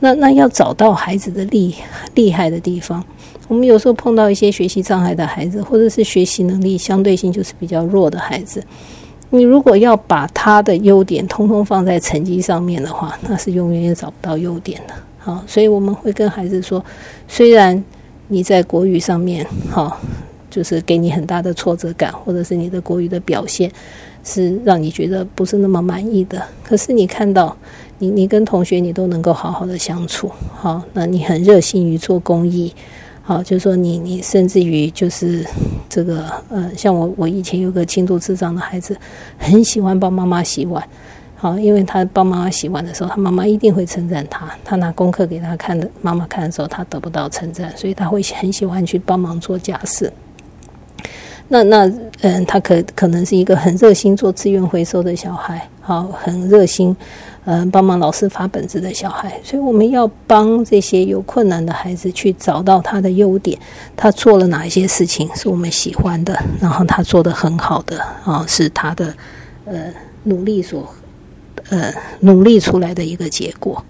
Speaker 1: 那那要找到孩子的厉厉害的地方。我们有时候碰到一些学习障碍的孩子，或者是学习能力相对性就是比较弱的孩子，你如果要把他的优点通通放在成绩上面的话，那是永远也找不到优点的。好，所以我们会跟孩子说，虽然你在国语上面，好，就是给你很大的挫折感，或者是你的国语的表现是让你觉得不是那么满意的，可是你看到你你跟同学你都能够好好的相处，好，那你很热心于做公益。好，就是说你你甚至于就是这个呃，像我我以前有个轻度智障的孩子，很喜欢帮妈妈洗碗。好，因为他帮妈妈洗碗的时候，他妈妈一定会称赞他。他拿功课给他看的，妈妈看的时候，他得不到称赞，所以他会很喜欢去帮忙做家事。那那嗯，他可可能是一个很热心做资源回收的小孩，好，很热心。呃，帮忙老师发本子的小孩，所以我们要帮这些有困难的孩子去找到他的优点，他做了哪一些事情是我们喜欢的，然后他做的很好的啊，是他的呃努力所呃努力出来的一个结果。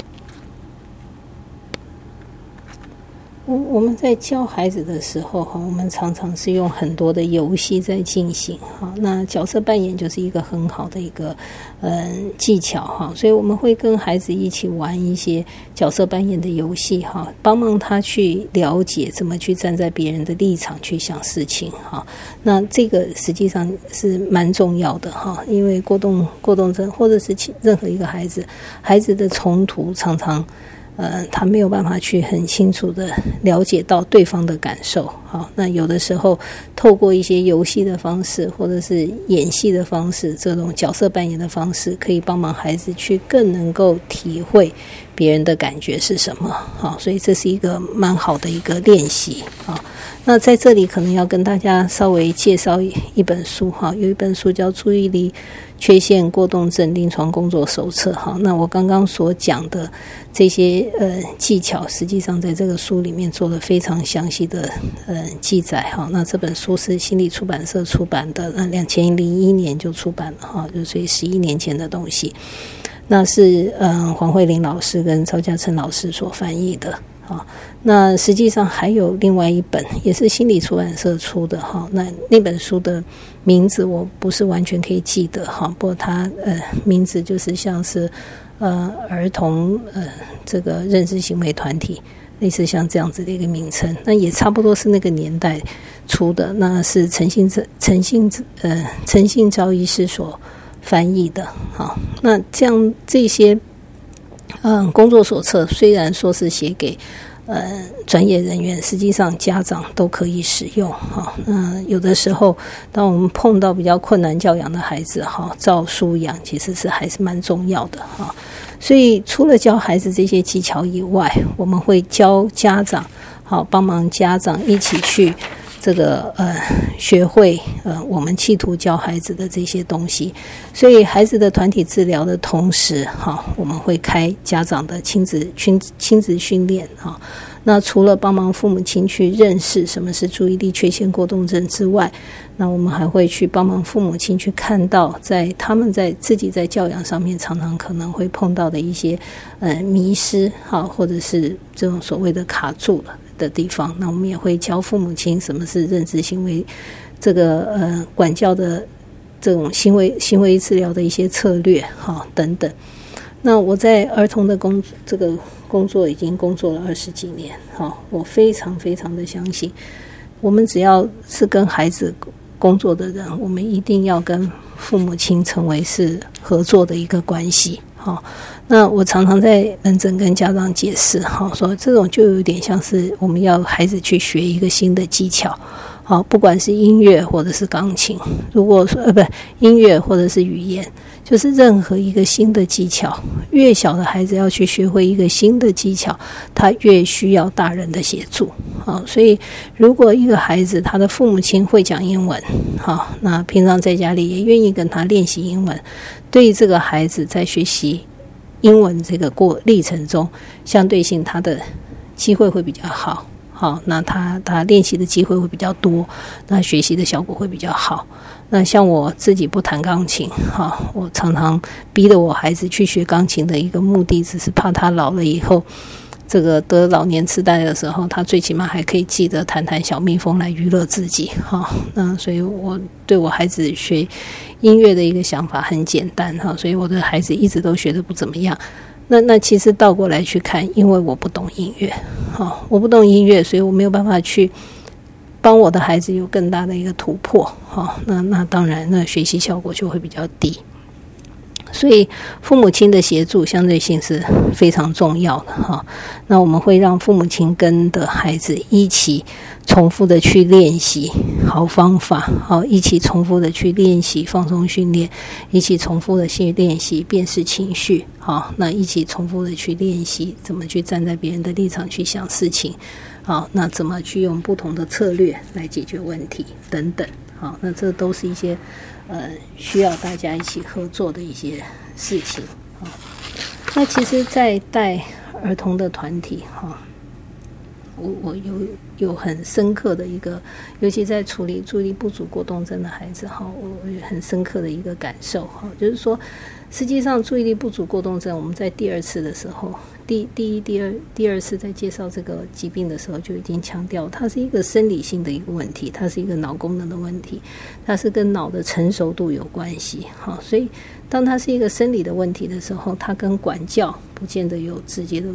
Speaker 1: 我我们在教孩子的时候，哈，我们常常是用很多的游戏在进行，哈。那角色扮演就是一个很好的一个嗯技巧，哈。所以我们会跟孩子一起玩一些角色扮演的游戏，哈，帮忙他去了解怎么去站在别人的立场去想事情，哈。那这个实际上是蛮重要的，哈，因为过动过动症或者是任何一个孩子，孩子的冲突常常。呃，他没有办法去很清楚的了解到对方的感受。好，那有的时候透过一些游戏的方式，或者是演戏的方式，这种角色扮演的方式，可以帮忙孩子去更能够体会别人的感觉是什么。好，所以这是一个蛮好的一个练习。好，那在这里可能要跟大家稍微介绍一本书。哈，有一本书叫《注意力缺陷过动症临床工作手册》。哈，那我刚刚所讲的这些呃技巧，实际上在这个书里面做了非常详细的呃。记载哈，那这本书是心理出版社出版的，那两千零一年就出版了哈，就所以十一年前的东西，那是嗯黄慧玲老师跟曹嘉诚老师所翻译的啊。那实际上还有另外一本，也是心理出版社出的哈。那那本书的名字我不是完全可以记得哈，不过它呃名字就是像是呃儿童呃这个认知行为团体。类似像这样子的一个名称，那也差不多是那个年代出的，那是诚信诚信呃诚信昭医师所翻译的。好，那这样这些嗯工作手册虽然说是写给。呃，专业人员实际上家长都可以使用哈。那有的时候，当我们碰到比较困难教养的孩子哈，照书养其实是还是蛮重要的哈。所以除了教孩子这些技巧以外，我们会教家长好帮忙家长一起去。这个呃，学会呃，我们企图教孩子的这些东西，所以孩子的团体治疗的同时，哈，我们会开家长的亲子亲亲子训练哈。那除了帮忙父母亲去认识什么是注意力缺陷过动症之外，那我们还会去帮忙父母亲去看到，在他们在自己在教养上面常常可能会碰到的一些呃迷失哈，或者是这种所谓的卡住了。的地方，那我们也会教父母亲什么是认知行为，这个呃管教的这种行为行为治疗的一些策略哈等等。那我在儿童的工作这个工作已经工作了二十几年哈，我非常非常的相信，我们只要是跟孩子工作的人，我们一定要跟父母亲成为是合作的一个关系哈。那我常常在门诊跟家长解释，哈，说这种就有点像是我们要孩子去学一个新的技巧，好，不管是音乐或者是钢琴，如果说呃不音乐或者是语言，就是任何一个新的技巧，越小的孩子要去学会一个新的技巧，他越需要大人的协助，啊，所以如果一个孩子他的父母亲会讲英文，好，那平常在家里也愿意跟他练习英文，对于这个孩子在学习。英文这个过历程中，相对性他的机会会比较好，好，那他他练习的机会会比较多，那学习的效果会比较好。那像我自己不弹钢琴，哈，我常常逼着我孩子去学钢琴的一个目的，只是怕他老了以后。这个得老年痴呆的时候，他最起码还可以记得弹弹小蜜蜂来娱乐自己，哈。那所以我对我孩子学音乐的一个想法很简单，哈。所以我的孩子一直都学的不怎么样。那那其实倒过来去看，因为我不懂音乐，哈，我不懂音乐，所以我没有办法去帮我的孩子有更大的一个突破，哈。那那当然，那学习效果就会比较低。所以父母亲的协助相对性是非常重要的哈。那我们会让父母亲跟的孩子一起重复的去练习好方法，好一起重复的去练习放松训练，一起重复的去练习辨识情绪，好，那一起重复的去练习怎么去站在别人的立场去想事情，好，那怎么去用不同的策略来解决问题等等，好，那这都是一些。呃，需要大家一起合作的一些事情啊。那其实，在带儿童的团体哈，我我有有很深刻的一个，尤其在处理注意力不足过动症的孩子哈，我有很深刻的一个感受哈，就是说。实际上，注意力不足过动症，我们在第二次的时候，第第一、第二、第二次在介绍这个疾病的时候，就已经强调，它是一个生理性的一个问题，它是一个脑功能的问题，它是跟脑的成熟度有关系。哈，所以当它是一个生理的问题的时候，它跟管教不见得有直接的，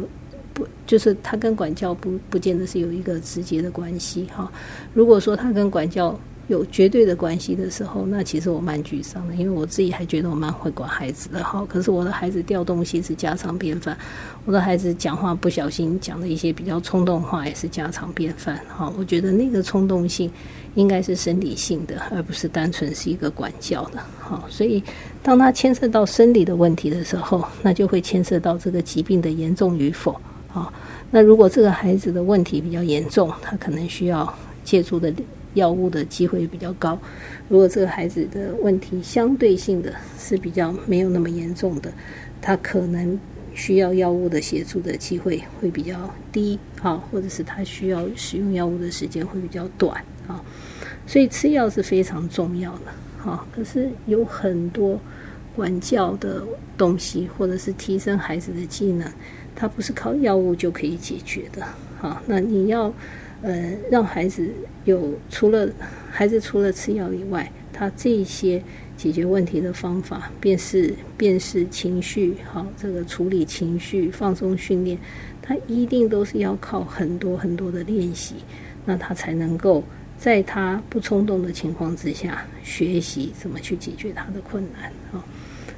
Speaker 1: 不就是它跟管教不不见得是有一个直接的关系。哈，如果说它跟管教，有绝对的关系的时候，那其实我蛮沮丧的，因为我自己还觉得我蛮会管孩子的哈。可是我的孩子掉东西是家常便饭，我的孩子讲话不小心讲的一些比较冲动话也是家常便饭哈。我觉得那个冲动性应该是生理性的，而不是单纯是一个管教的哈。所以当他牵涉到生理的问题的时候，那就会牵涉到这个疾病的严重与否啊。那如果这个孩子的问题比较严重，他可能需要借助的。药物的机会比较高。如果这个孩子的问题相对性的是比较没有那么严重的，他可能需要药物的协助的机会会比较低，哈，或者是他需要使用药物的时间会比较短，啊，所以吃药是非常重要的，哈。可是有很多管教的东西，或者是提升孩子的技能，它不是靠药物就可以解决的，哈。那你要。呃，让孩子有除了孩子除了吃药以外，他这些解决问题的方法，便是便是情绪，好，这个处理情绪、放松训练，他一定都是要靠很多很多的练习，那他才能够在他不冲动的情况之下，学习怎么去解决他的困难啊。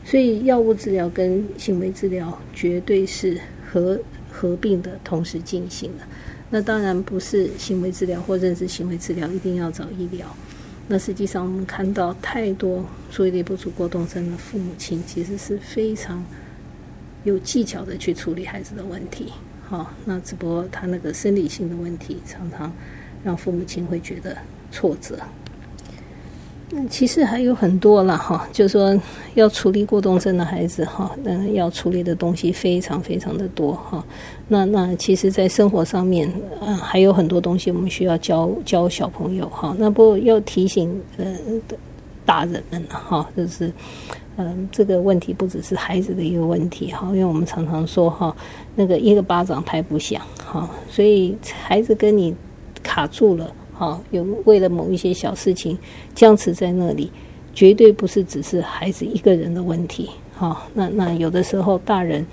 Speaker 1: 所以，药物治疗跟行为治疗绝对是合合并的，同时进行的。那当然不是行为治疗或认知行为治疗一定要找医疗。那实际上，我们看到太多注意力不足过动症的父母亲，其实是非常有技巧的去处理孩子的问题。好，那只不过他那个生理性的问题，常常让父母亲会觉得挫折。其实还有很多了哈，就是说要处理过动症的孩子哈，那要处理的东西非常非常的多哈。那那其实，在生活上面，嗯，还有很多东西我们需要教教小朋友哈。那不要提醒呃大人们哈，就是嗯，这个问题不只是孩子的一个问题哈，因为我们常常说哈，那个一个巴掌拍不响哈，所以孩子跟你卡住了。好，有为了某一些小事情僵持在那里，绝对不是只是孩子一个人的问题。好，那那有的时候大人，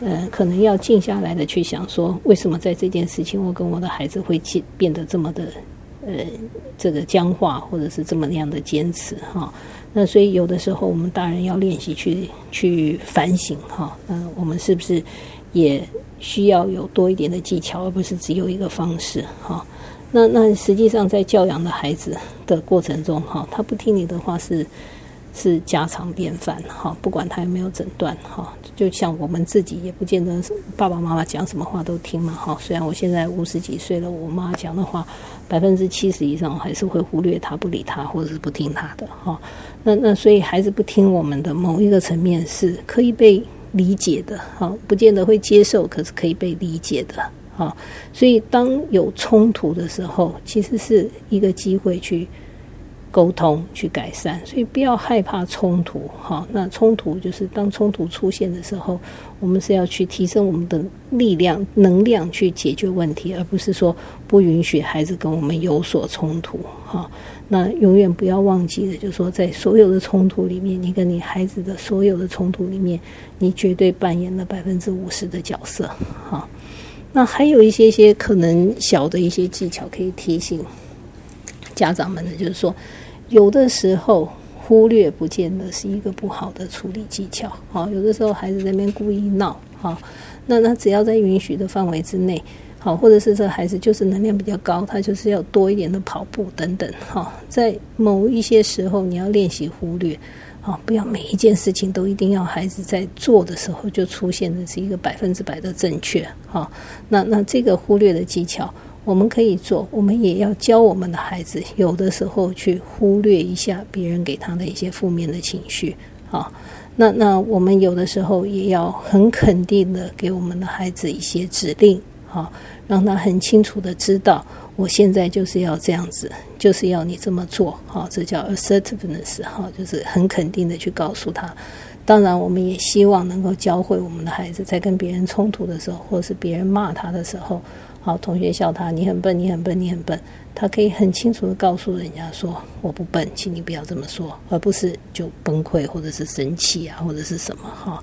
Speaker 1: 呃，可能要静下来的去想，说为什么在这件事情，我跟我的孩子会变变得这么的，呃，这个僵化，或者是这么那样的坚持。哈，那所以有的时候我们大人要练习去去反省。哈，嗯，我们是不是也需要有多一点的技巧，而不是只有一个方式？哈。那那实际上在教养的孩子的过程中，哈，他不听你的话是是家常便饭，哈，不管他有没有诊断，哈，就像我们自己也不见得爸爸妈妈讲什么话都听嘛，哈。虽然我现在五十几岁了，我妈讲的话百分之七十以上还是会忽略他、不理他或者是不听他的，哈。那那所以孩子不听我们的某一个层面是可以被理解的，哈，不见得会接受，可是可以被理解的。好，所以当有冲突的时候，其实是一个机会去沟通、去改善。所以不要害怕冲突。哈，那冲突就是当冲突出现的时候，我们是要去提升我们的力量、能量去解决问题，而不是说不允许孩子跟我们有所冲突。哈，那永远不要忘记的，就是说在所有的冲突里面，你跟你孩子的所有的冲突里面，你绝对扮演了百分之五十的角色。哈。那还有一些些可能小的一些技巧可以提醒家长们的，就是说，有的时候忽略不见得是一个不好的处理技巧。好，有的时候孩子在那边故意闹，好，那那只要在允许的范围之内，好，或者是这孩子就是能量比较高，他就是要多一点的跑步等等，好，在某一些时候你要练习忽略。好，不要每一件事情都一定要孩子在做的时候就出现的是一个百分之百的正确。好，那那这个忽略的技巧，我们可以做，我们也要教我们的孩子，有的时候去忽略一下别人给他的一些负面的情绪。好，那那我们有的时候也要很肯定的给我们的孩子一些指令。好，让他很清楚的知道。我现在就是要这样子，就是要你这么做，好，这叫 assertiveness，哈，就是很肯定的去告诉他。当然，我们也希望能够教会我们的孩子，在跟别人冲突的时候，或者是别人骂他的时候，好，同学笑他，你很笨，你很笨，你很笨，他可以很清楚的告诉人家说，我不笨，请你不要这么说，而不是就崩溃或者是生气啊，或者是什么，哈。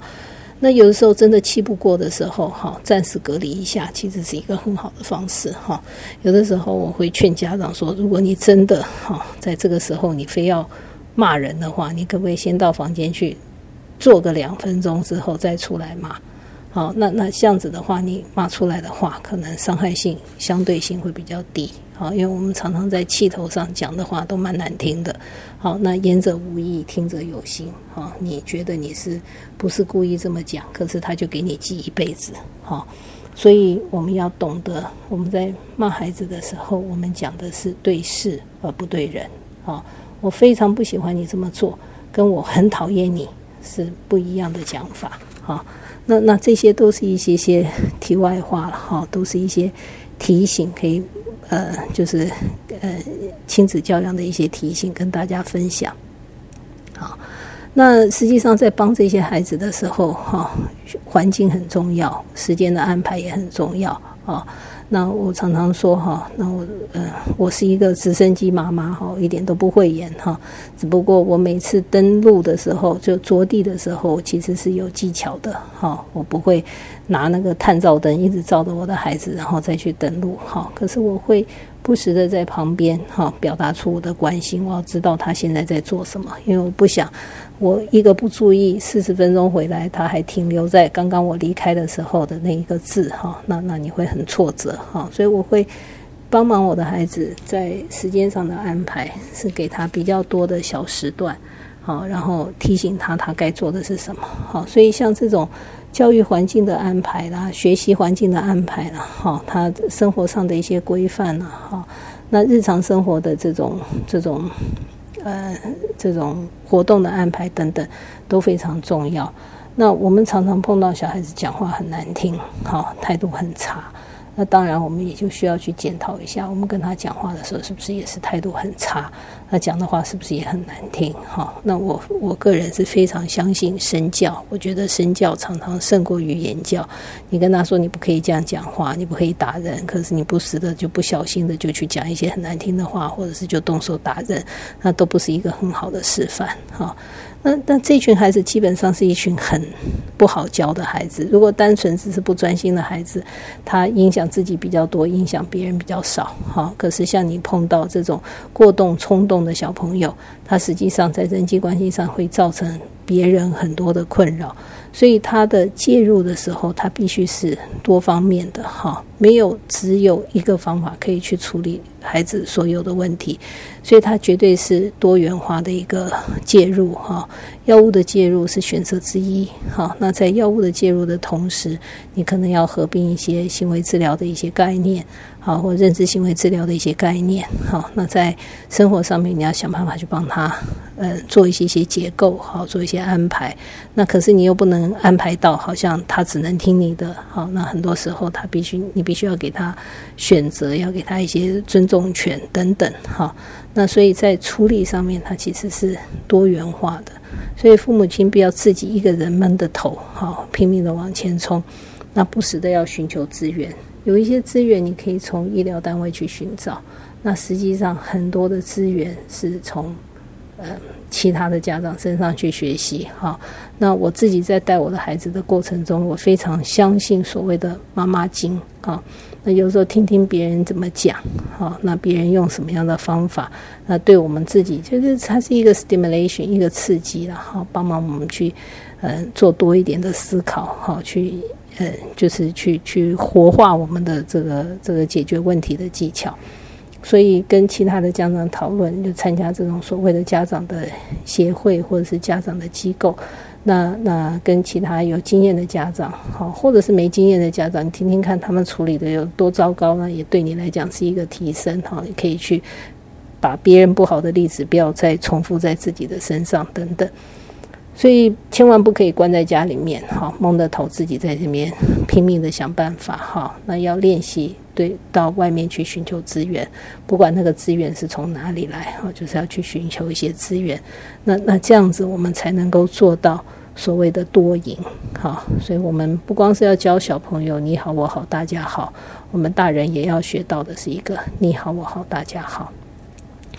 Speaker 1: 那有的时候真的气不过的时候，哈，暂时隔离一下，其实是一个很好的方式，哈。有的时候我会劝家长说，如果你真的哈，在这个时候你非要骂人的话，你可不可以先到房间去做个两分钟之后再出来骂？好，那那这样子的话，你骂出来的话，可能伤害性相对性会比较低。好，因为我们常常在气头上讲的话都蛮难听的。好，那言者无意，听者有心。好，你觉得你是不是故意这么讲？可是他就给你记一辈子。好，所以我们要懂得，我们在骂孩子的时候，我们讲的是对事而不对人。好，我非常不喜欢你这么做，跟我很讨厌你是不一样的讲法。好，那那这些都是一些些题外话了。哈，都是一些提醒，可以。呃，就是呃亲子教养的一些提醒，跟大家分享。好，那实际上在帮这些孩子的时候，哈，环境很重要，时间的安排也很重要啊。那我常常说哈，那我呃，我是一个直升机妈妈哈，一点都不会演哈。只不过我每次登陆的时候，就着地的时候，其实是有技巧的哈。我不会拿那个探照灯一直照着我的孩子，然后再去登陆哈。可是我会。不时的在旁边哈，表达出我的关心，我要知道他现在在做什么，因为我不想我一个不注意，四十分钟回来他还停留在刚刚我离开的时候的那一个字哈，那那你会很挫折哈，所以我会帮忙我的孩子在时间上的安排，是给他比较多的小时段，好，然后提醒他他该做的是什么，好，所以像这种。教育环境的安排啦，学习环境的安排啦，哈，他生活上的一些规范啦，哈，那日常生活的这种这种呃这种活动的安排等等都非常重要。那我们常常碰到小孩子讲话很难听，哈，态度很差。那当然，我们也就需要去检讨一下，我们跟他讲话的时候，是不是也是态度很差？那讲的话是不是也很难听？哈，那我我个人是非常相信身教，我觉得身教常常胜过于言教。你跟他说你不可以这样讲话，你不可以打人，可是你不时的就不小心的就去讲一些很难听的话，或者是就动手打人，那都不是一个很好的示范。哈。那那这群孩子基本上是一群很不好教的孩子。如果单纯只是不专心的孩子，他影响自己比较多，影响别人比较少。哈，可是像你碰到这种过动冲动的小朋友，他实际上在人际关系上会造成别人很多的困扰。所以他的介入的时候，他必须是多方面的。哈，没有只有一个方法可以去处理。孩子所有的问题，所以它绝对是多元化的一个介入哈。药物的介入是选择之一哈。那在药物的介入的同时，你可能要合并一些行为治疗的一些概念，好，或认知行为治疗的一些概念，好。那在生活上面，你要想办法去帮他，呃，做一些些结构，好，做一些安排。那可是你又不能安排到好像他只能听你的，好。那很多时候他必须，你必须要给他选择，要给他一些尊。重权等等，哈，那所以在处理上面，它其实是多元化的。所以父母亲不要自己一个人闷着头，哈，拼命的往前冲，那不时的要寻求资源。有一些资源你可以从医疗单位去寻找，那实际上很多的资源是从呃其他的家长身上去学习，哈。那我自己在带我的孩子的过程中，我非常相信所谓的妈妈经，哈。那有时候听听别人怎么讲，好，那别人用什么样的方法，那对我们自己就是它是一个 stimulation，一个刺激了，好，帮忙我们去，呃，做多一点的思考，好，去，呃，就是去去活化我们的这个这个解决问题的技巧。所以跟其他的家长讨论，就参加这种所谓的家长的协会或者是家长的机构。那那跟其他有经验的家长，好，或者是没经验的家长，你听听看他们处理的有多糟糕呢？也对你来讲是一个提升，哈，你可以去把别人不好的例子不要再重复在自己的身上，等等。所以千万不可以关在家里面，哈，蒙着头自己在这边拼命的想办法，哈。那要练习对到外面去寻求资源，不管那个资源是从哪里来，哈，就是要去寻求一些资源。那那这样子我们才能够做到所谓的多赢，哈。所以我们不光是要教小朋友你好我好大家好，我们大人也要学到的是一个你好我好大家好。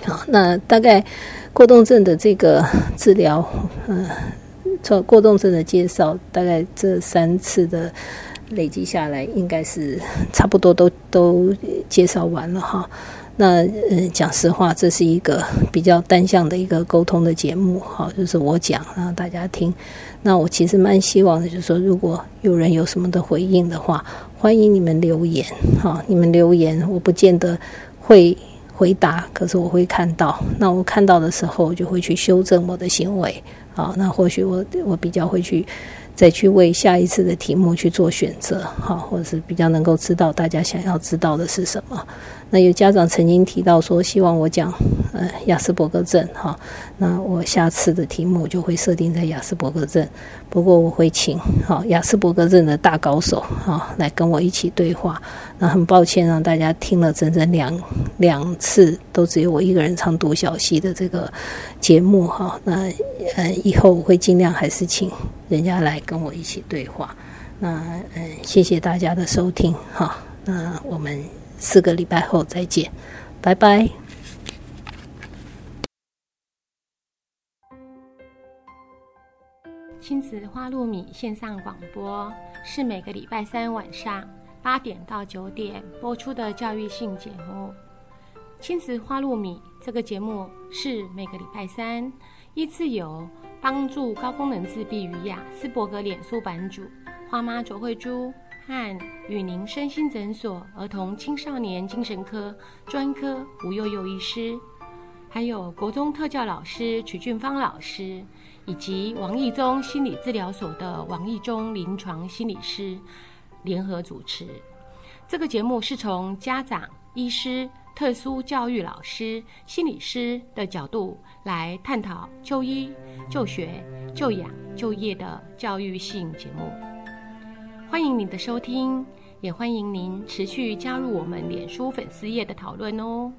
Speaker 1: 好，那大概过动症的这个治疗，嗯，从过动症的介绍，大概这三次的累积下来，应该是差不多都都介绍完了哈。那嗯，讲实话，这是一个比较单向的一个沟通的节目，哈，就是我讲，然后大家听。那我其实蛮希望的，就是说，如果有人有什么的回应的话，欢迎你们留言，哈，你们留言，我不见得会。回答，可是我会看到，那我看到的时候，就会去修正我的行为，啊，那或许我我比较会去再去为下一次的题目去做选择，好，或者是比较能够知道大家想要知道的是什么。那有家长曾经提到说，希望我讲呃雅斯伯格症哈，那我下次的题目就会设定在雅斯伯格症。不过我会请哈雅斯伯格症的大高手哈来跟我一起对话。那很抱歉让大家听了整整两两次都只有我一个人唱独角戏的这个节目哈。那呃以后我会尽量还是请人家来跟我一起对话。那嗯谢谢大家的收听哈。那我们四个礼拜后再见，拜拜。
Speaker 2: 亲子花露米线上广播是每个礼拜三晚上八点到九点播出的教育性节目。亲子花露米这个节目是每个礼拜三依次由帮助高功能自闭与雅斯伯格脸书版主花妈卓慧珠和与您身心诊所儿童青少年精神科专科吴幼幼医师，还有国中特教老师曲俊芳老师。以及王义忠心理治疗所的王义忠临床心理师联合主持。这个节目是从家长、医师、特殊教育老师、心理师的角度来探讨就医、就学、就养、就业的教育性节目。欢迎您的收听，也欢迎您持续加入我们脸书粉丝页的讨论哦。